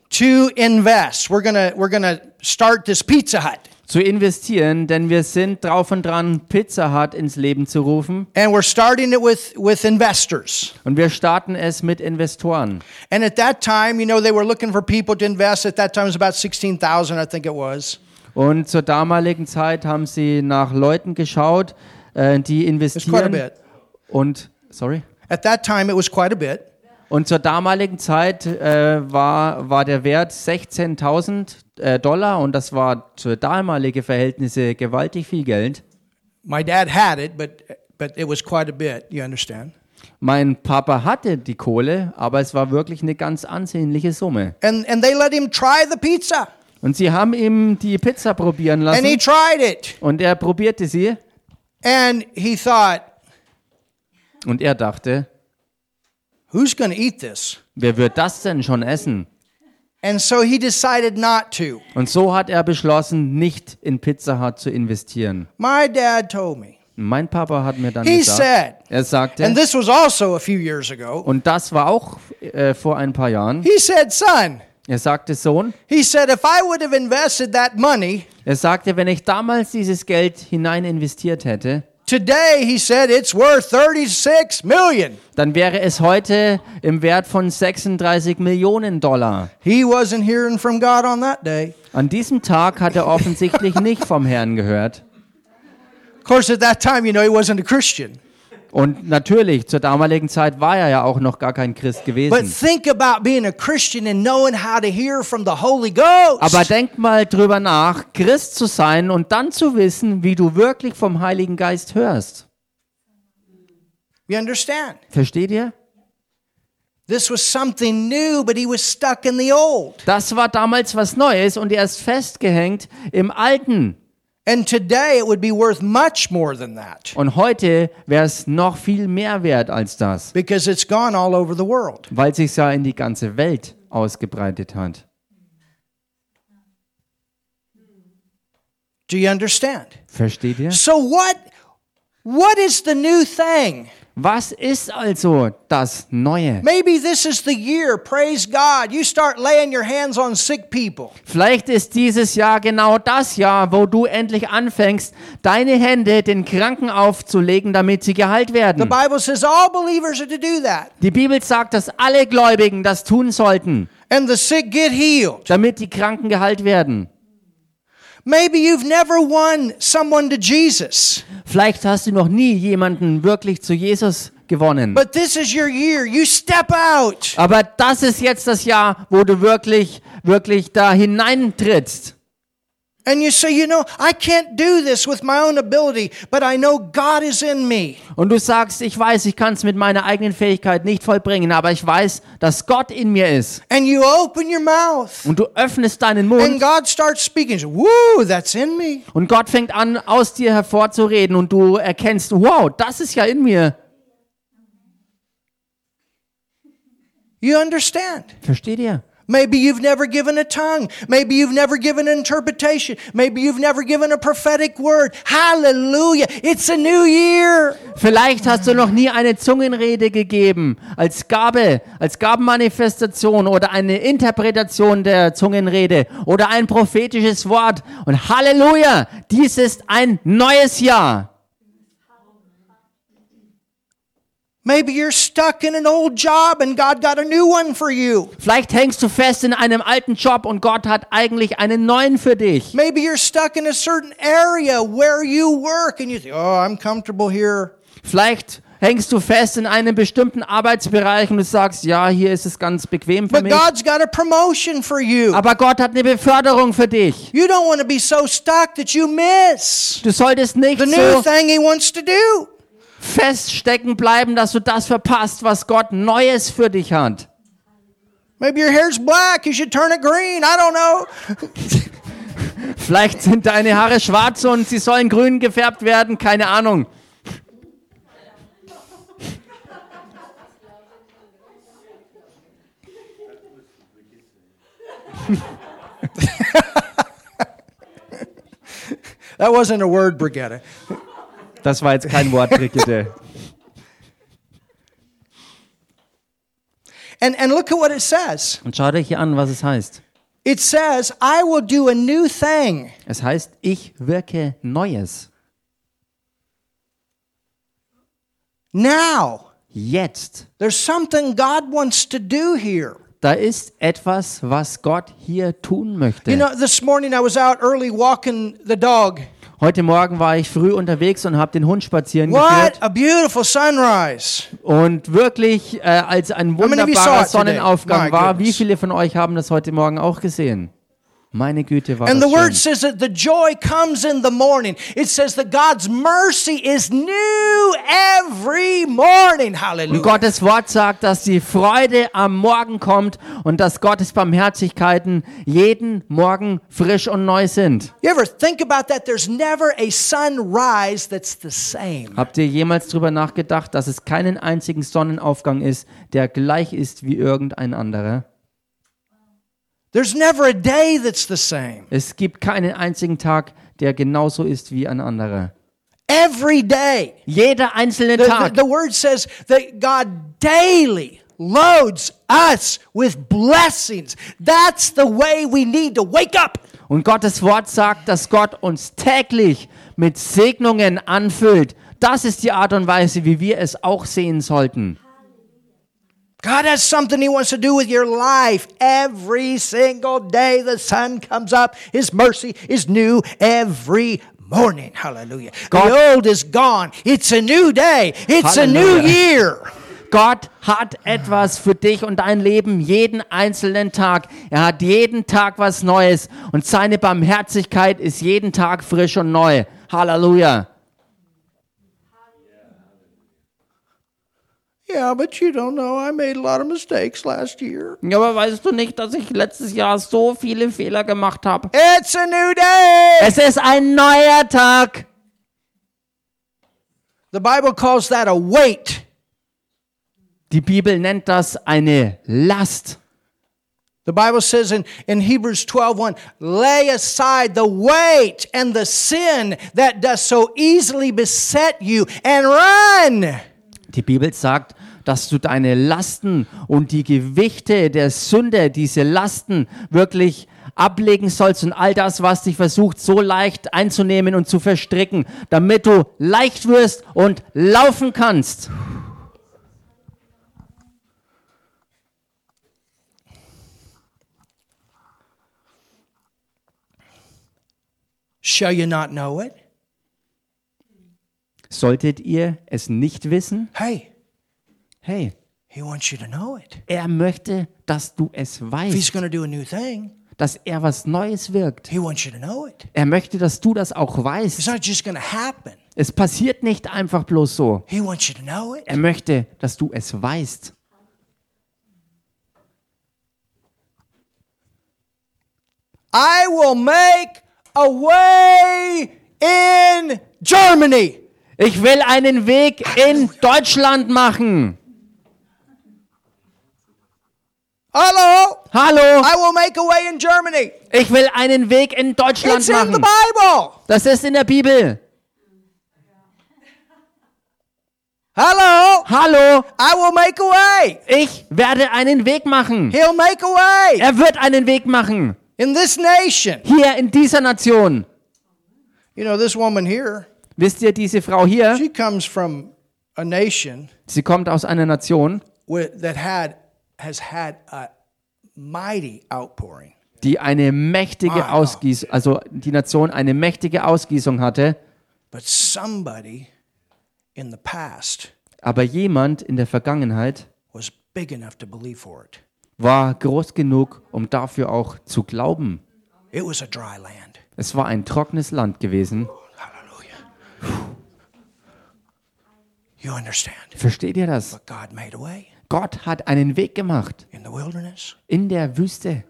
to invest. We're gonna we're gonna start this Pizza Hut, zu investieren, denn wir sind drauf und dran, Pizza Hut ins Leben zu rufen. and we're starting it with with investors. Und wir starten es mit Investoren. And at that time, you know, they were looking for people to invest. At that time, it was about sixteen thousand, I think it was. Und zur damaligen Zeit haben sie nach Leuten geschaut, äh, die investieren. Und, sorry? At that time, it was quite a bit. Und zur damaligen Zeit äh, war, war der Wert 16.000 äh, Dollar und das war für damalige Verhältnisse gewaltig viel Geld. My dad had it, but but it was quite a bit. You understand? Mein Papa hatte die Kohle, aber es war wirklich eine ganz ansehnliche Summe. And and they let him try the pizza, Und sie haben ihm die Pizza probieren and he lassen tried it, und er probierte sie and he thought, und er dachte, "Who's going to eat this?" wer wird das denn schon essen? And so he decided not to. Und so hat er beschlossen, nicht in Pizza Hut zu investieren. My dad told me. Mein Papa hat mir dann He gesagt, said, er sagte, and this was also a few years ago. und das war auch äh, vor ein paar Jahren, He said, "Son," er sagte, Sohn, he said, "if I would have invested that money er sagte, wenn ich damals dieses Geld hinein investiert hätte, today," he said, "it's worth 36 million." dann wäre es heute im Wert von 36 Millionen Dollar. He wasn't hearing from God on that day. An diesem Tag hat er offensichtlich nicht vom Herrn gehört. Of course, at that time, you know, he wasn't a Christian. Und natürlich, zur damaligen Zeit war er ja auch noch gar kein Christ gewesen. Aber denk mal drüber nach, Christ zu sein und dann zu wissen, wie du wirklich vom Heiligen Geist hörst. Versteht ihr? This was something new, but he was stuck in the old. Das war damals was Neues und er ist festgehängt im Alten. And today it would be worth much more than that Und heute wäre es noch viel mehr wert als das, because it's gone all over the world. weil sich ja in die ganze Welt ausgebreitet hat. Do you understand? Versteht ihr? So what what is the new thing? Was ist also das Neue? Maybe this is the year, praise God. You start laying your hands on sick people. Vielleicht ist dieses Jahr genau das Jahr, wo du endlich anfängst, deine Hände den Kranken aufzulegen, damit sie geheilt The werden. Bible says all believers are to do that. Die Bibel sagt, dass alle Gläubigen das tun sollten, And the sick get healed. damit die Kranken geheilt werden. Maybe you've never won someone to Jesus, Vielleicht hast du noch nie jemanden wirklich zu Jesus gewonnen. but this is your year. You step out. Aber das ist jetzt das Jahr, wo du wirklich, wirklich da hineintrittst. And you say, you know, I can't do this with my own ability, but I know God is in me. Und du sagst, ich weiß, ich kann es mit meiner eigenen Fähigkeit nicht vollbringen, aber ich weiß, dass Gott in mir ist. And you open your mouth. Und du öffnest deinen And Mund God starts speaking. Woo, that's in me. und Gott fängt an, aus dir hervorzureden und du erkennst, wow, das ist ja in mir. You understand? Versteht ihr? Maybe you've never given a tongue. Maybe you've never given an interpretation. Maybe you've never given a prophetic word. Hallelujah. It's a new year. Vielleicht hast du noch nie eine Zungenrede gegeben als Gabe, als Gabenmanifestation oder eine Interpretation der Zungenrede oder ein prophetisches Wort. Und Halleluja, dies ist ein neues Jahr. Maybe you're stuck in an old job and God got a new one for you. Vielleicht hängst du fest in einem alten Job und Gott hat eigentlich einen neuen für dich. Maybe you're stuck in a certain area where you work and you think, oh, I'm comfortable here. Vielleicht hängst du fest in einem bestimmten Arbeitsbereich und du sagst, ja, hier ist es ganz bequem für But mich. God's got a promotion for you. Aber Gott hat eine Beförderung für dich. You don't want to be so stuck that you miss Du solltest nicht the new so thing He wants to do. Feststecken bleiben, dass du das verpasst, was Gott Neues für dich hat. Maybe your hair's black, you should turn it green. I don't know. Vielleicht sind deine Haare schwarz und sie sollen grün gefärbt werden, keine Ahnung. That wasn't a word, Brigitte. Das war jetzt kein Wort, Brigitte. And, and look at what it says. Und schau dich hier an, was es heißt. It says, I will do a new thing. Es heißt, ich wirke Neues. Now, Jetzt. there's something God wants to do here. Da ist etwas, was Gott hier tun möchte. You know, this morning I was out early walking the dog, Heute Morgen war ich früh unterwegs und habe den Hund spazieren What geführt. a beautiful sunrise. Und wirklich, äh, als ein wunderbarer? Sonnenaufgang war, wie viele von euch haben das heute Morgen auch gesehen? Meine Güte, war And the word schön. says that the joy comes in the morning. It says that God's mercy is new every morning. Und Hallelujah. Gottes Wort sagt, dass die Freude am Morgen kommt und dass Gottes Barmherzigkeiten jeden Morgen frisch und neu sind. You ever think about that? There's never a sunrise that's the same. Habt ihr jemals darüber nachgedacht, dass es keinen einzigen Sonnenaufgang ist, der gleich ist wie irgendein anderer? There's never a day that's the same. Es gibt keinen einzigen Tag, der genauso ist wie ein anderer. Every day. Jeder einzelne The, the, Tag. the word says that God daily loads us with blessings. That's the way we need to wake up. Und Gottes Wort sagt, dass Gott uns täglich mit Segnungen anfüllt. Das ist die Art und Weise, wie wir es auch sehen sollten. God has something He wants to do with your life. Every single day the sun comes up, His mercy is new every morning. Hallelujah. God- the old is gone. It's a new day. It's a new Hallelujah. year. Gott hat etwas für dich und dein Leben jeden einzelnen Tag. Er hat jeden Tag was Neues und seine Barmherzigkeit ist jeden Tag frisch und neu. Halleluja. Yeah, but you don't know I made a lot of mistakes last year. Ja, aber weißt du nicht, dass ich letztes Jahr so viele Fehler gemacht habe? It's a new day. Es ist ein neuer Tag. The Bible calls that a weight. Die Bibel nennt das eine Last. The Bible says in, in Hebrews 12:1, lay aside the weight and the sin that does so easily beset you and run. Die Bibel sagt, dass du deine Lasten und die Gewichte der Sünde, diese Lasten wirklich ablegen sollst und all das, was dich versucht, so leicht einzunehmen und zu verstricken, damit du leicht wirst und laufen kannst. Shall you not know it? Solltet ihr es nicht wissen? Hey, Hey, he wants you to know it. er möchte, dass du es If he's weißt, going to do a new thing, dass er was Neues wirkt. he wants you to know it. Er möchte, dass du das auch It's weißt. not just going to happen. Es passiert nicht einfach bloß so. He wants you to know it. Er möchte, dass du es weißt. I will make a way in Germany. Ich will einen Weg in Deutschland machen. Hello. Hallo, I will make a way in Germany. ich will einen Weg in Deutschland It's in the machen. Bible. Das ist in der Bibel. Hello. Hallo, I will make a way. ich werde einen Weg machen. He'll make a way Er wird einen Weg machen. in this nation. Hier in dieser Nation. You know, this woman here, Wisst ihr, diese Frau hier, she comes from a nation sie kommt aus einer Nation, that had has had a mighty outpouring. die eine mächtige. Ausgießung, also die Nation eine mächtige Ausgießung hatte, But somebody in the past aber jemand in der Vergangenheit was big enough to believe for it. war groß genug, um dafür auch zu glauben. It was a dry land. Es war ein trockenes Land gewesen. You understand? Versteht ihr das? But God made a way Gott hat einen Weg gemacht in the wilderness. in der Wüste.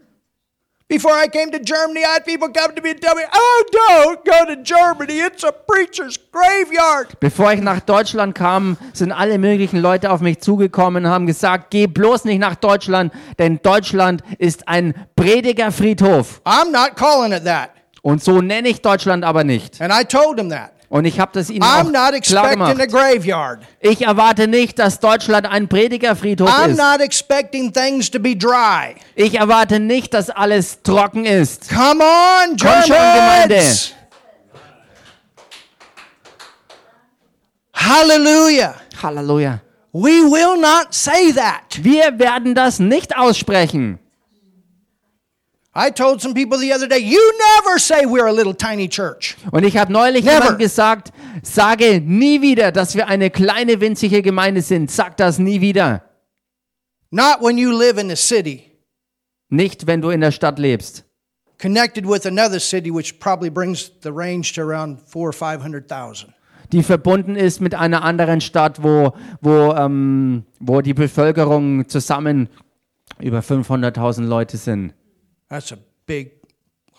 Before I came to Germany, I had people come to me and tell me, "Oh, don't go to Germany. It's a preacher's graveyard." Bevor ich nach Deutschland kam, sind alle möglichen Leute auf mich zugekommen und haben gesagt, geh bloß nicht nach Deutschland, denn Deutschland ist ein Predigerfriedhof. I'm not calling it that. Und so nenne ich Deutschland aber nicht. And I told them that. Und ich habe das ihnen I'm auch not klar gemacht. graveyard. Ich erwarte nicht, dass Deutschland ein Predigerfriedhof I'm ist. not expecting things to be dry. Ich erwarte nicht, dass alles trocken ist. Come on, Komm schon, Gemeinde. Germans. Hallelujah. Halleluja. We will not say that. Wir werden das nicht aussprechen. Und ich habe neulich jemand gesagt, sage nie wieder, dass wir eine kleine winzige Gemeinde sind. Sag das nie wieder. Not when you live in a city Nicht, wenn du in der Stadt lebst. connected with another city, which probably brings the range to around four or five hundred thousand. die verbunden ist mit einer anderen Stadt, wo, wo, ähm, wo die Bevölkerung zusammen über 500.000 Leute sind. That's a big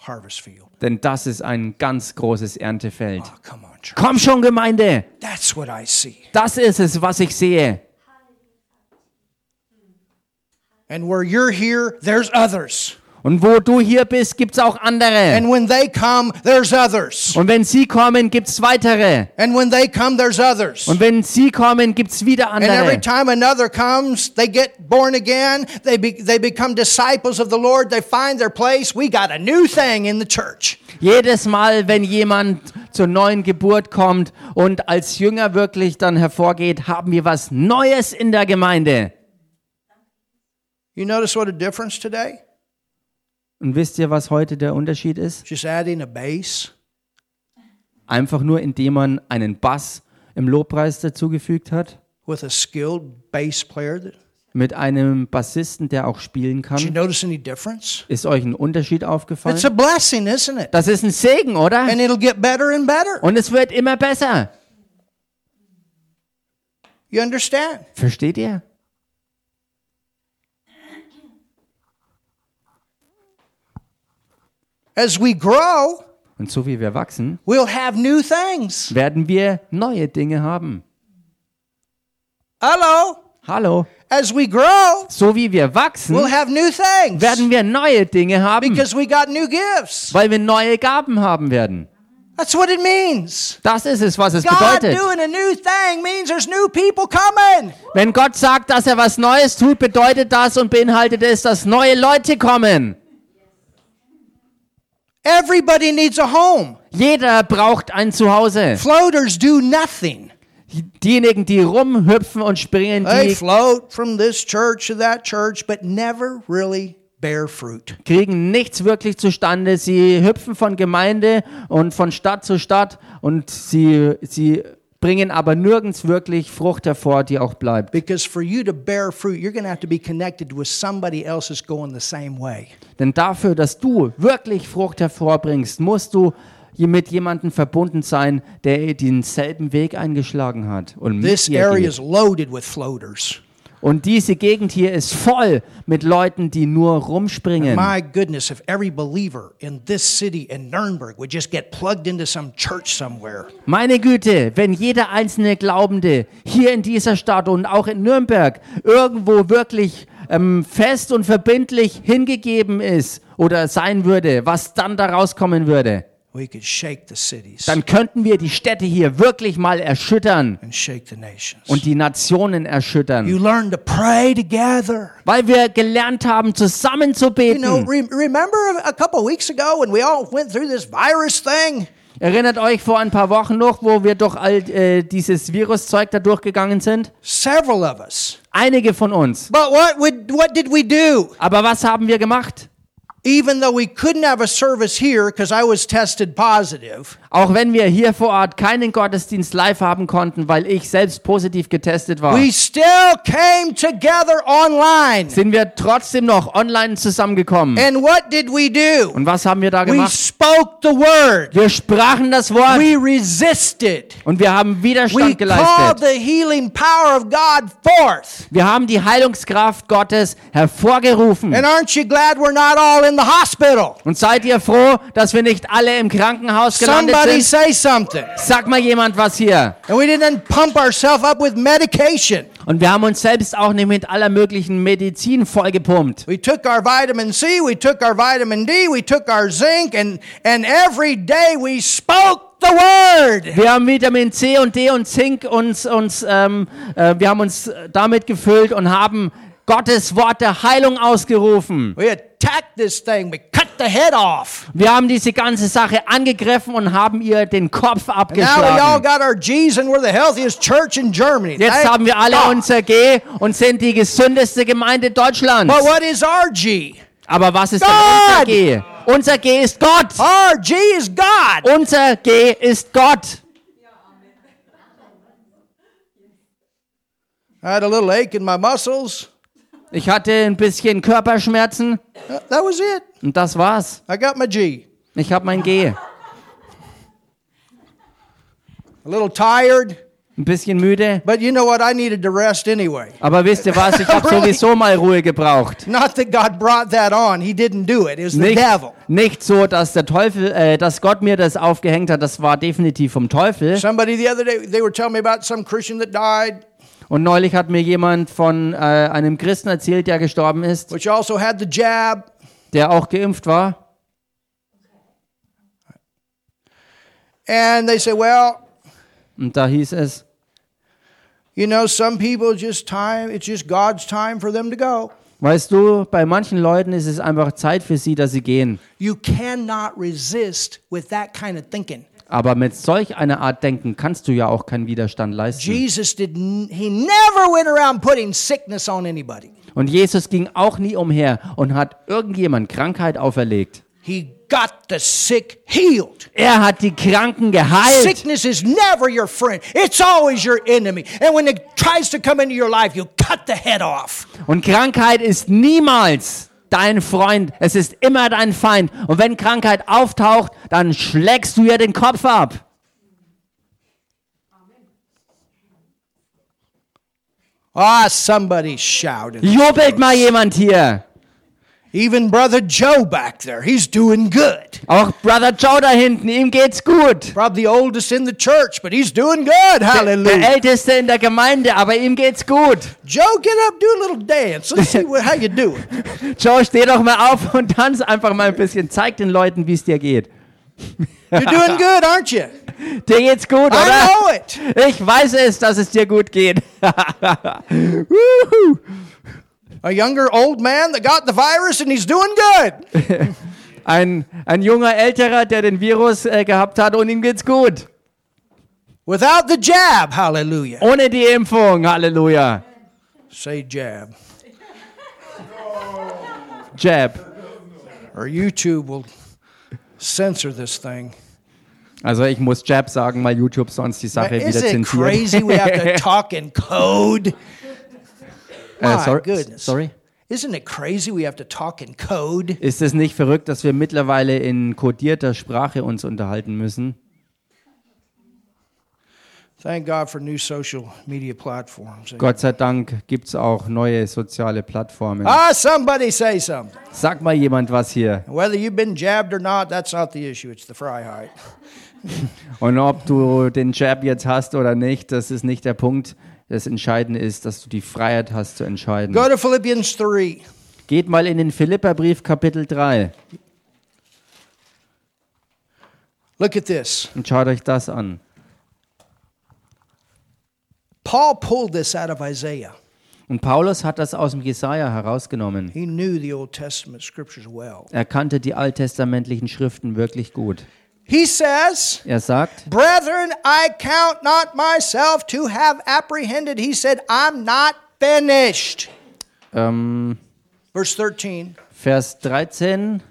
harvest field. Denn das ist ein ganz großes Erntefeld. Oh, come on, church. Komm schon, Gemeinde! That's what I see. Das ist es, was ich sehe. And where you're here, there's others. Und wo du hier bist, gibt's auch andere. And when they come, there's others. Und wenn sie kommen, gibt's weitere. And when they come, there's others. Und wenn sie kommen, gibt's wieder And every andere. time another comes, they get born again. They, be, they become disciples of the Lord. They find their place. We got a new thing in the church. Jedes Mal, wenn jemand zur neuen Geburt kommt und als Jünger wirklich dann hervorgeht, haben wir was Neues in der Gemeinde. You notice what a difference today? Und wisst ihr, was heute der Unterschied ist? Just adding a bass. Einfach nur, indem man einen Bass im Lobpreis dazugefügt hat, with a skilled bass player. Mit einem Bassisten, der auch spielen did you kann. notice any difference? Ist euch ein Unterschied aufgefallen? It's a blessing, isn't it? Das ist ein Segen, oder? And it'll get better and better. Und es wird immer besser. You understand? Versteht ihr? As we grow, Und so wie wir wachsen, we'll have new things. werden wir neue Dinge haben. Hello? Hallo. As we grow, So wie wir wachsen, we'll have new things werden wir neue Dinge haben, because we got new gifts. weil wir neue Gaben haben werden. That's what it means. Das ist es, was es God bedeutet. doing a new thing means there's new people coming. Wenn Gott sagt, dass er was Neues tut, bedeutet das und beinhaltet es, dass neue Leute kommen. Everybody needs a home. Jeder braucht ein Zuhause. Floaters do nothing. Diejenigen, die rumhüpfen und springen, They die float from this church to that church, but never really bear fruit. kriegen nichts wirklich zustande. Sie hüpfen von Gemeinde und von Stadt zu Stadt und sie, sie bringen aber nirgends wirklich Frucht hervor, die auch bleibt. Because for you to bear fruit, you're going to have to be connected with somebody else that's going the same way. Denn dafür, dass du wirklich Frucht hervorbringst, musst du mit jemandem verbunden sein, der denselben Weg eingeschlagen hat. Und, This area is loaded with floaters. Und diese Gegend hier ist voll mit Leuten, die nur rumspringen. My goodness, if every believer in this city in Nuremberg would just get plugged into some church somewhere, Meine Güte, wenn jeder einzelne Glaubende hier in dieser Stadt und auch in Nürnberg irgendwo wirklich ähm, fest und verbindlich hingegeben ist oder sein würde, was dann daraus kommen würde, we could shake the cities dann könnten wir die Städte hier wirklich mal erschüttern and shake the nations. und die Nationen erschüttern, You learn to pray together. weil wir gelernt haben, zusammen zu You know, beten. re- remember a couple of weeks ago when we all went through this virus thing? Erinnert euch vor ein paar Wochen noch, wo wir durch all äh, dieses Viruszeug da durchgegangen sind? Several of us. Einige von uns. But what would what did we do? Aber was haben wir gemacht? Even though we couldn't have a service here because I was tested positive, Auch wenn wir hier vor Ort keinen Gottesdienst live haben konnten, weil ich selbst positiv getestet war, we still came together online. sind wir trotzdem noch online zusammengekommen. And what did we do? Und was haben wir da We gemacht? spoke the word. Wir sprachen das Wort We resisted. und wir haben We Widerstand called geleistet. the healing power of God forth. Wir haben die Heilungskraft Gottes hervorgerufen. And aren't you glad we're not all in the hospital? Und seid ihr froh, dass wir nicht alle im Krankenhaus gelandet Somebody sind? say something. Sag mal jemand was hier. And we didn't pump ourselves up with medication. Und wir haben uns selbst auch nicht mit aller möglichen Medizin vollgepumpt. We took our vitamin C, we took our vitamin D, we took our zinc, and, and every day we spoke the word. Wir haben Vitamin C und D und Zink uns, uns ähm, äh, wir haben uns damit gefüllt und haben Gottes Wort der Heilung ausgerufen. We attacked this thing, we the head off. Wir haben diese ganze Sache angegriffen und haben ihr den Kopf Now we all abgeschlagen. got our G's and we're the healthiest church in Germany. Jetzt Thank haben wir alle God. unser G und sind die gesündeste Gemeinde Deutschlands. But what is our G? Aber was ist unser G? Unser G ist Gott. Our G is God. Unser G ist Gott. I had a little ache in my muscles. Ich hatte ein bisschen Körperschmerzen That was it. Und das war's. I got my G. Ich habe mein G. A little tired, Ein bisschen müde. but you know what? I needed to rest anyway. Aber wisst ihr was? Ich habe sowieso mal Ruhe gebraucht. Not that God brought that on. He didn't do it. It was the Nicht, devil. nicht so, dass der Teufel, äh, dass Gott mir das aufgehängt hat. Das war definitiv vom Teufel. Somebody the other day, they were telling me about some Christian that died, Und neulich hat mir jemand von äh, einem Christen erzählt, der gestorben ist, which also had the jab. Der auch geimpft war. And they said, well, Und da hieß es, you know, some people just time, it's just God's time for them to go. weißt du, bei manchen Leuten ist es einfach Zeit für sie, dass sie gehen. You cannot resist with that kind of thinking. Aber mit solch einer Art Denken kannst du ja auch keinen Widerstand leisten. Jesus didn't, he never went around putting sickness on anybody. Und Jesus ging auch nie umher und hat irgendjemand Krankheit auferlegt. He got the sick healed. Er hat die Kranken geheilt. Sickness is never your friend. It's always your enemy. And when it tries to come into your life, you cut the head off. Und Krankheit ist niemals dein Freund. Es ist immer dein Feind. Und wenn Krankheit auftaucht, dann schlägst du ihr den Kopf ab. Ah, somebody shouted. Jubelt mal jemand hier. Even Brother Joe back there, he's doing good. Auch Brother Joe da hinten, ihm geht's gut. Probably the oldest in the church, but he's doing good. Der Hallelujah. Älteste in der Gemeinde, aber ihm geht's gut. Joe, get up, do a little dance. Let's see how you doing. Joe, steh doch mal auf und tanz einfach mal ein bisschen. Zeig den Leuten, wie es dir geht. You're doing good, aren't you? Dir geht's gut, oder? Ich weiß es, dass es dir gut geht. A younger old man that got the virus and he's doing good. ein, ein junger Älterer, der den Virus äh, gehabt hat und ihm geht's gut. Without the jab, hallelujah. Ohne die Impfung, Halleluja. Say jab. Jab. Or YouTube will censor this thing. Also ich muss Jab sagen, weil YouTube sonst die Sache wieder Isn't it zensiert. crazy we have to talk in code? äh, My sorry, goodness. sorry. Isn't it crazy we have to talk in code? Ist es nicht verrückt, dass wir mittlerweile in kodierter Sprache uns unterhalten müssen? Thank God for new social media platforms. Gott sei Dank gibt es auch neue soziale Plattformen. Ah, somebody say something. Sag mal jemand was hier. Whether you've been jabbed or not, that's not the issue. It's the Freiheit. Und ob du den Jab jetzt hast oder nicht, das ist nicht der Punkt. Das Entscheidende ist, dass du die Freiheit hast zu entscheiden. Go to Philippians 3. Geht mal in den Philipperbrief Kapitel 3 Look at this. und schaut euch das an. Paul pulled this out of Isaiah. Und Paulus hat das aus dem Jesaja herausgenommen. He knew the Old Testament scriptures well. Er kannte die alttestamentlichen Schriften wirklich gut. He says, Er sagt, Brethren, I count not myself to have apprehended. He said, I'm not finished. ähm, Verse 13. Vers 13,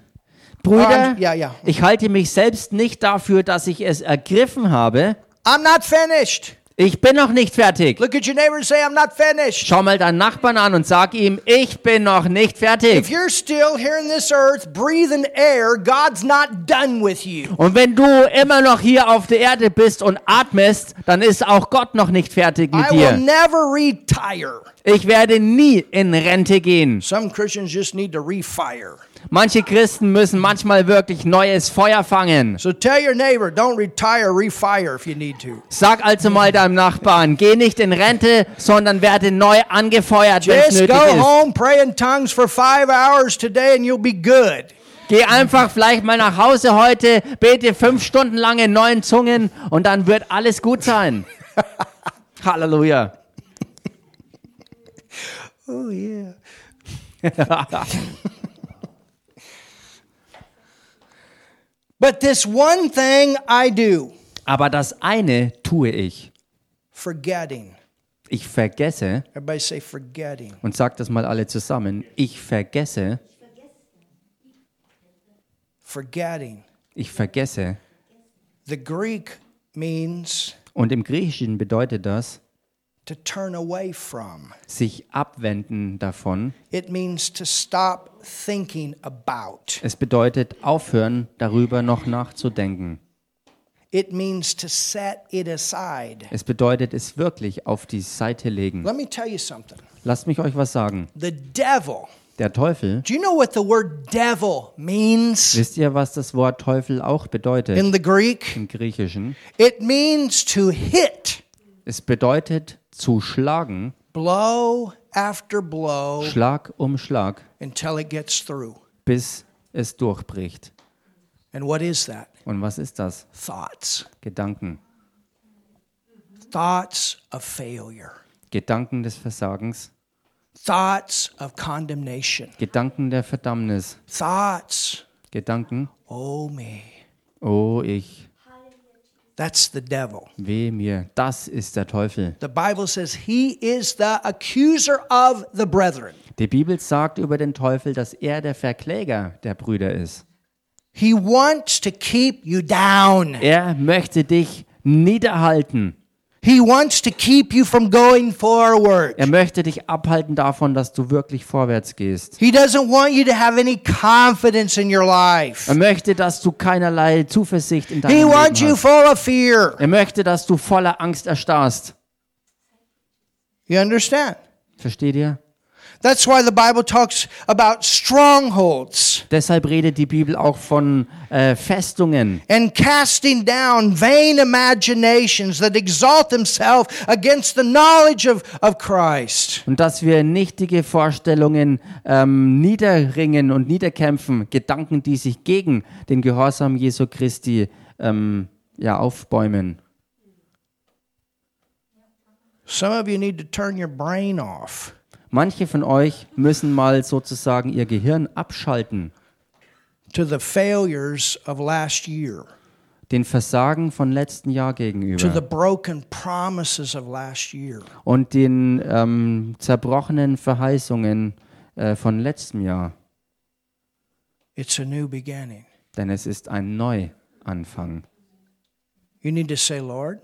Oh, Brüder, I'm- ja, ja. ich halte mich selbst nicht dafür, dass ich es ergriffen habe. I'm not finished. Ich bin noch nicht fertig. Look at your neighbor and say, I'm not finished. Schau mal deinen Nachbarn an und sag ihm, ich bin noch nicht If fertig. you're still here in this earth, breathing air, God's not done with you. Und wenn du immer noch hier auf der Erde bist und atmest, dann ist auch Gott noch nicht fertig mit I will dir. never retire. Ich werde nie in Rente gehen. Some Christians just need to refire. Manche Christen müssen manchmal wirklich neues Feuer fangen. So tell your neighbor, don't retire, refire if you need to. Sag also mal deinem Nachbarn, geh nicht in Rente, sondern werde neu angefeuert, wenn es nötig go ist. home, pray in tongues for five hours today, and you'll be good. Geh einfach vielleicht mal nach Hause heute, bete fünf Stunden lang in neuen Zungen und dann wird alles gut sein. Halleluja. Oh, yeah. But this one thing I do, Aber das eine tue ich. forgetting. Ich vergesse, Everybody say forgetting. und sagt das mal alle zusammen, ich vergesse forgetting. Ich vergesse. The Greek means Und im Griechischen bedeutet das, to turn away from. sich abwenden davon. It means to stop thinking about. Es bedeutet aufhören, darüber noch nachzudenken. It means to set it aside. Es bedeutet es wirklich auf die Seite legen. Let me tell you something. Lasst mich euch was sagen. The devil, Der Teufel, do you know what the word devil means wisst ihr, was das Wort Teufel auch bedeutet in the Greek? im Griechischen? It means to hit, Es bedeutet zu schlagen, blow after blow Schlag um Schlag, until it gets through. bis es durchbricht. And what is that? Und was ist das? Thoughts. Gedanken. Thoughts of failure. Gedanken des Versagens, Thoughts of condemnation. Gedanken der Verdammnis, Thoughts, Gedanken, oh me. oh ich, That's the devil. weh mir, das ist der Teufel. The Bible says he is the accuser of the brethren. Die Bibel sagt über den Teufel, dass er der Verkläger der Brüder ist. He wants to keep you down. Er möchte dich niederhalten. He wants to keep you from going forward. Er möchte dich abhalten davon, dass du wirklich vorwärts gehst. He doesn't want you to have any confidence in your life. Er möchte, dass du keinerlei Zuversicht in He deinem wants Leben you hast. full of fear. Er möchte, dass du voller Angst erstarrst. You understand? Versteht ihr? That's why the Bible talks about strongholds Deshalb redet die Bibel auch von äh, Festungen and casting down vain imaginations that exalt themselves against the knowledge of, of Christ. und dass wir nichtige Vorstellungen ähm, niederringen und niederkämpfen, Gedanken, die sich gegen den Gehorsam Jesu Christi ähm, ja, aufbäumen. Some of you need to turn your brain off. Manche von euch müssen mal sozusagen ihr Gehirn abschalten, to the failures of last year, den Versagen von letzten Jahr to the gegenüber broken promises of last year. und den ähm, zerbrochenen Verheißungen äh, von letztem Jahr. It's a new beginning. Denn es ist ein Neuanfang. You need to say, Lord,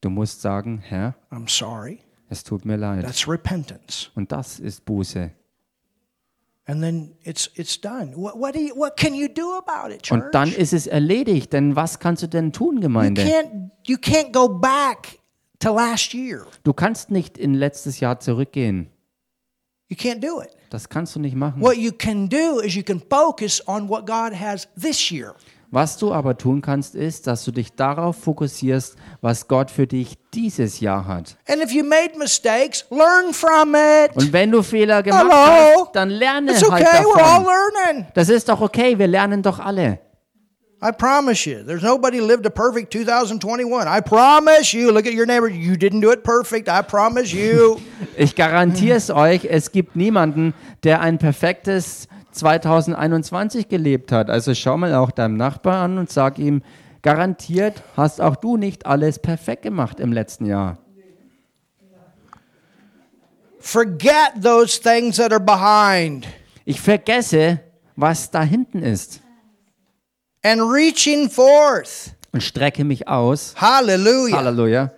Du musst sagen, Herr, I'm sorry. Es tut mir leid. That's repentance. Und das ist Buße. And then it's it's done. What what, do you, what can you do about it, Und church? dann ist es erledigt, denn was kannst du denn tun, you Gemeinde? can't you can't go back to last year. Du kannst nicht in letztes Jahr zurückgehen. You can't do it. Das kannst du nicht machen. What you can do is you can focus on what God has this year. Was du aber tun kannst, ist, dass du dich darauf fokussierst, was Gott für dich dieses Jahr hat. And if you made mistakes, learn from it. Und wenn du Fehler gemacht Hello? hast, dann lerne It's halt okay, we're all davon. learning. Das ist doch okay, wir lernen doch alle. I promise you, there's nobody lived a perfect 2021. I promise you. Look at your neighbor. You didn't do it perfect. I promise you. Ich garantiere es euch, es gibt niemanden, der ein perfektes 2021 gelebt hat. Also schau mal auch deinem Nachbar an und sag ihm, garantiert hast auch du nicht alles perfekt gemacht im letzten Jahr. Forget those things that are behind Ich vergesse, was da hinten ist and reaching forth. und strecke mich aus. Hallelujah. Halleluja.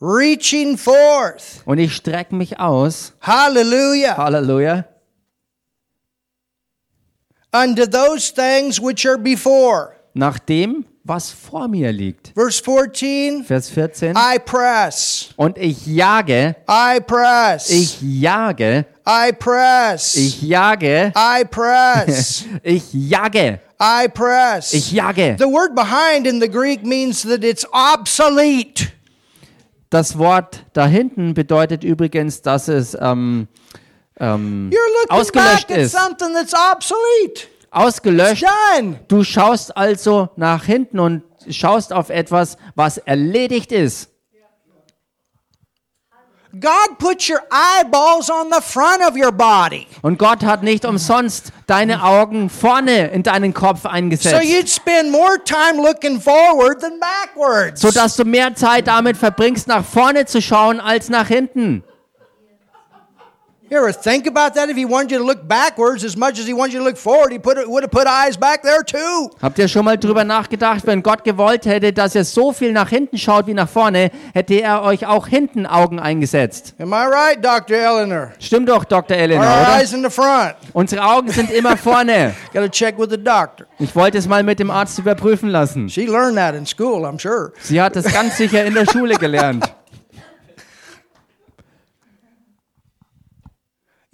Reaching forth. Und ich strecke mich aus. Hallelujah. Halleluja. Unto those things which are before. Nach dem, was vor mir liegt. Verse 14 Vers 14. I press. Und ich jage, I press. ich jage, I press. ich jage, I press. ich jage, I press. ich jage. The word behind in the Greek means that it's obsolete. Das Wort da hinten bedeutet übrigens, dass es ähm, ähm, ausgelöscht ist. something that's obsolete. Ausgelöscht. Du schaust also nach hinten und schaust auf etwas, was erledigt ist. God put your eyeballs on the front of your body. Und Gott hat nicht umsonst deine Augen vorne in deinen Kopf So eingesetzt, you'd spend more time looking forward than backwards. sodass du mehr Zeit damit verbringst, nach vorne zu schauen als nach hinten. You ever think about that? If he wanted you to look backwards as much as he wanted you to look forward, he put would have put eyes back there too. Habt ihr schon mal drüber nachgedacht, wenn Gott gewollt hätte, dass ihr so viel nach hinten schaut wie nach vorne, hätte er euch auch hinten Augen eingesetzt? Am I right, Dr. Eleanor? Stimmt doch, Dr. Our Eleanor, oder? eyes in the front. Unsere Augen sind immer vorne. Got to check with the doctor. Ich wollte es mal mit dem Arzt überprüfen lassen. She learned that in school, I'm sure. Sie hat es ganz sicher in der Schule gelernt.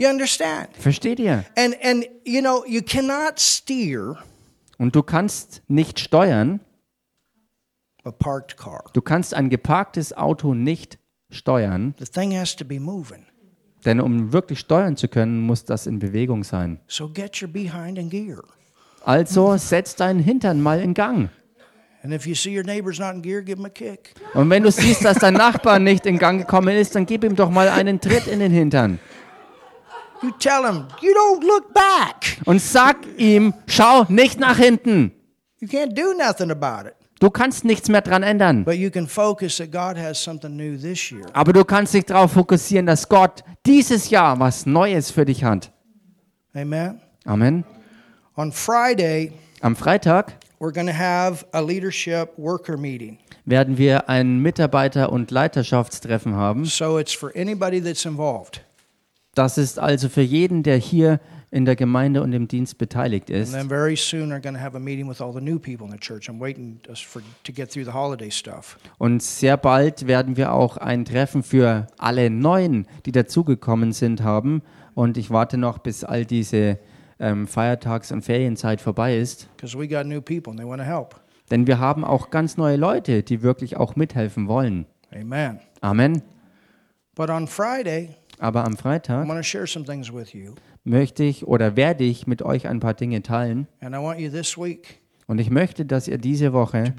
You understand? Versteht ihr? And and you know, you cannot steer Und du kannst nicht steuern, a parked car. du kannst ein geparktes Auto nicht steuern, The thing has to be moving. denn um wirklich steuern zu können, muss das in Bewegung sein. So get your behind in gear. Also setz deinen Hintern mal in Gang. And if you see your neighbor's not in gear, give him a kick. Und wenn du siehst, dass dein Nachbar nicht in Gang gekommen ist, dann gib ihm doch mal einen Tritt in den Hintern. You tell him, you don't look back. Und sag ihm, schau nicht nach hinten. You can't do nothing about it. Du kannst nichts mehr dran ändern. But you can focus that God has something new this year. Aber du kannst dich darauf fokussieren, dass Gott dieses Jahr was Neues für dich hat. Amen. Amen. On Friday, Am Freitag we're going to have a leadership worker meeting. werden wir ein Mitarbeiter- und Leiterschaftstreffen haben. So it's for anybody that's involved. Das ist also für jeden, der hier in der Gemeinde und im Dienst beteiligt ist. Und sehr bald werden wir auch ein Treffen für alle Neuen, die dazugekommen sind, haben. Und ich warte noch, bis all diese ähm, Feiertags- und Ferienzeit vorbei ist. Because we got new people and they want to help. Denn wir haben auch ganz neue Leute, die wirklich auch mithelfen wollen. Amen. Amen. But on Friday, Aber am Freitag möchte ich oder werde ich mit euch ein paar Dinge teilen. Und ich möchte, dass ihr diese Woche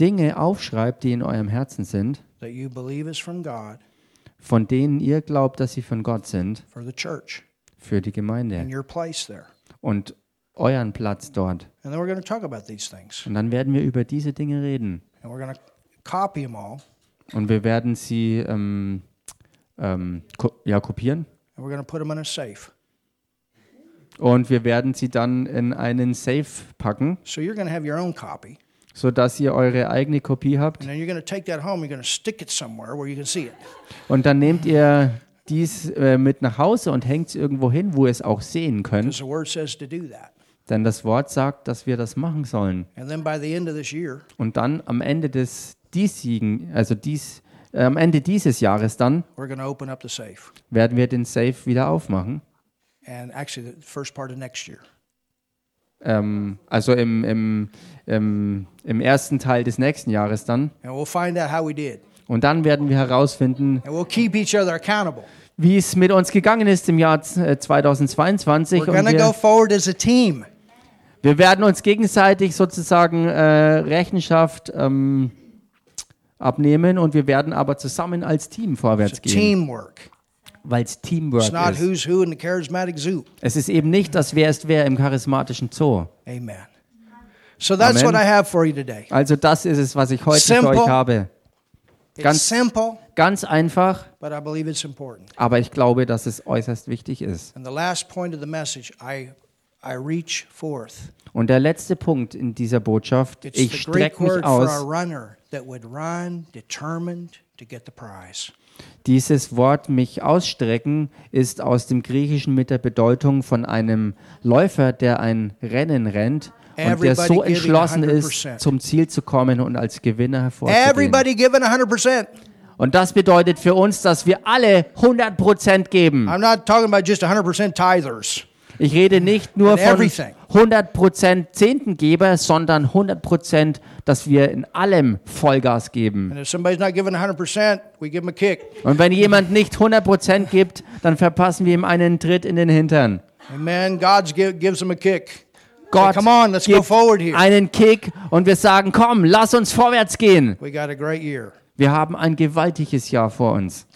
Dinge aufschreibt, die in eurem Herzen sind, von denen ihr glaubt, dass sie von Gott sind, für die Gemeinde und euren Platz dort. Und dann werden wir über diese Dinge reden. And we're going to copy them all. Und wir werden sie ähm, ähm, ko ja, kopieren. And we're put them in a safe. Und wir werden sie dann in einen Safe packen, So you're have your own copy. sodass ihr eure eigene Kopie habt. And then you're going to take that home. You're going to stick it somewhere where you can see it. Und dann nehmt ihr dies äh, mit nach Hause und hängt es irgendwo hin, wo ihr es auch sehen könnt. Because the word says to do that. Denn das Wort sagt, dass wir das machen sollen. And then by the end of this year, Und dann am Ende des diesigen, also dies, äh, am Ende dieses Jahres dann, we're going to open up the safe. werden wir den Safe wieder aufmachen. And actually, the first part of next year. Ähm, also im, im, im, im ersten Teil des nächsten Jahres dann. And we'll find out how we did. Und dann werden wir herausfinden, we'll keep each other accountable. wie es mit uns gegangen ist im Jahr äh, 2022. We're Und go wir, forward as a team. wir werden uns gegenseitig sozusagen äh, Rechenschaft ähm, abnehmen und wir werden aber zusammen als Team vorwärts gehen, teamwork. weil es Teamwork It's not ist. who's who in the charismatic zoo. Es ist eben nicht das Wer ist wer im charismatischen Zoo. Amen. So that's Amen. what I have for you today. Also das ist es, was ich heute für Simple. euch habe. Ganz- simple, Ganz einfach, but I believe it's important. aber ich glaube, dass es äußerst wichtig ist. And the last point of the message, I I reach forth. Und der letzte Punkt in dieser Botschaft, It's ich strecke mich aus. run. Dieses Wort mich ausstrecken ist aus dem Griechischen mit der Bedeutung von einem Läufer, der ein Rennen rennt und der so entschlossen 100%. ist, zum Ziel zu kommen und als Gewinner hervorzugehen. Everybody giving 100%. Und das bedeutet für uns, dass wir alle 100% geben. I'm not talking about just 100% tithers. Ich rede nicht nur von everything. 100% Zehntengeber, sondern 100%, dass wir in allem Vollgas geben. And if somebody's not giving 100%, we give them a kick. Und wenn jemand nicht 100% gibt, dann verpassen wir ihm einen Tritt in den Hintern. Amen. God give, gives them a kick. Gott come on, let's go gibt forward here. einen Kick und wir sagen, komm, lass uns vorwärts gehen. We got a great year. Wir haben ein gewaltiges Jahr vor uns.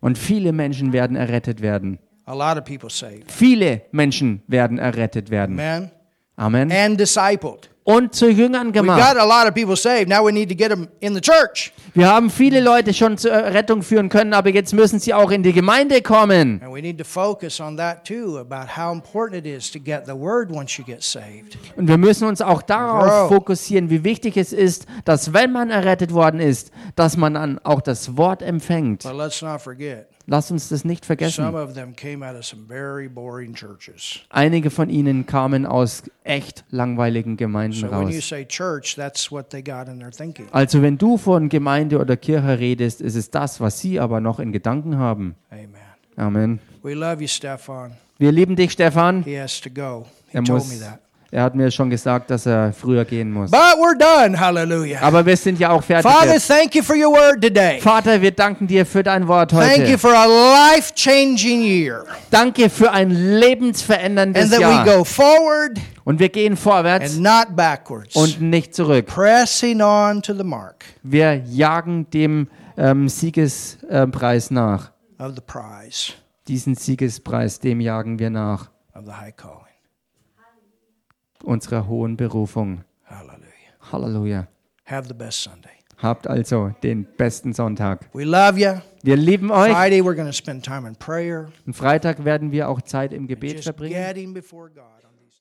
Und viele Menschen werden errettet werden. A lot of people saved. Viele Menschen werden errettet werden. Amen. Amen. And discipled. und zu Jüngern We gemacht. got a lot of people saved. Now we need to get them in the church. Wir haben viele Leute schon zur Rettung führen können, aber jetzt müssen sie auch in die Gemeinde kommen. And we need to focus on that too about how important it is to get the word once you get saved. Und wir müssen uns auch darauf fokussieren, wie wichtig es ist, dass wenn man errettet worden ist, dass man dann auch das Wort empfängt. But let's not forget, Lasst uns das nicht vergessen. Einige von ihnen kamen aus echt langweiligen Gemeinden raus. Also wenn du von Gemeinde oder Kirche redest, ist es das, was sie aber noch in Gedanken haben. Amen. Amen. Wir lieben dich, Stefan. Er, muss. Er hat mir schon gesagt, dass er früher gehen muss. But we're done. Hallelujah. Aber wir sind ja auch fertig. Father, Jetzt. thank you for your word today. Vater, wir danken dir für dein Wort Thank you heute. for a life changing year. Danke für ein lebensveränderndes And that we Jahr. go forward Und wir gehen vorwärts and not backwards. und nicht zurück. Pressing on to the mark Wir jagen dem ähm, Siegespreis nach. of the prize Diesen Siegespreis, dem jagen wir nach. of the high calling. Unserer hohen Berufung. Hallelujah. Halleluja. Have the best Sunday. Habt also den besten Sonntag. We love you. Wir lieben euch. Friday, we're spend time in prayer, Und Freitag werden wir auch Zeit im Gebet verbringen.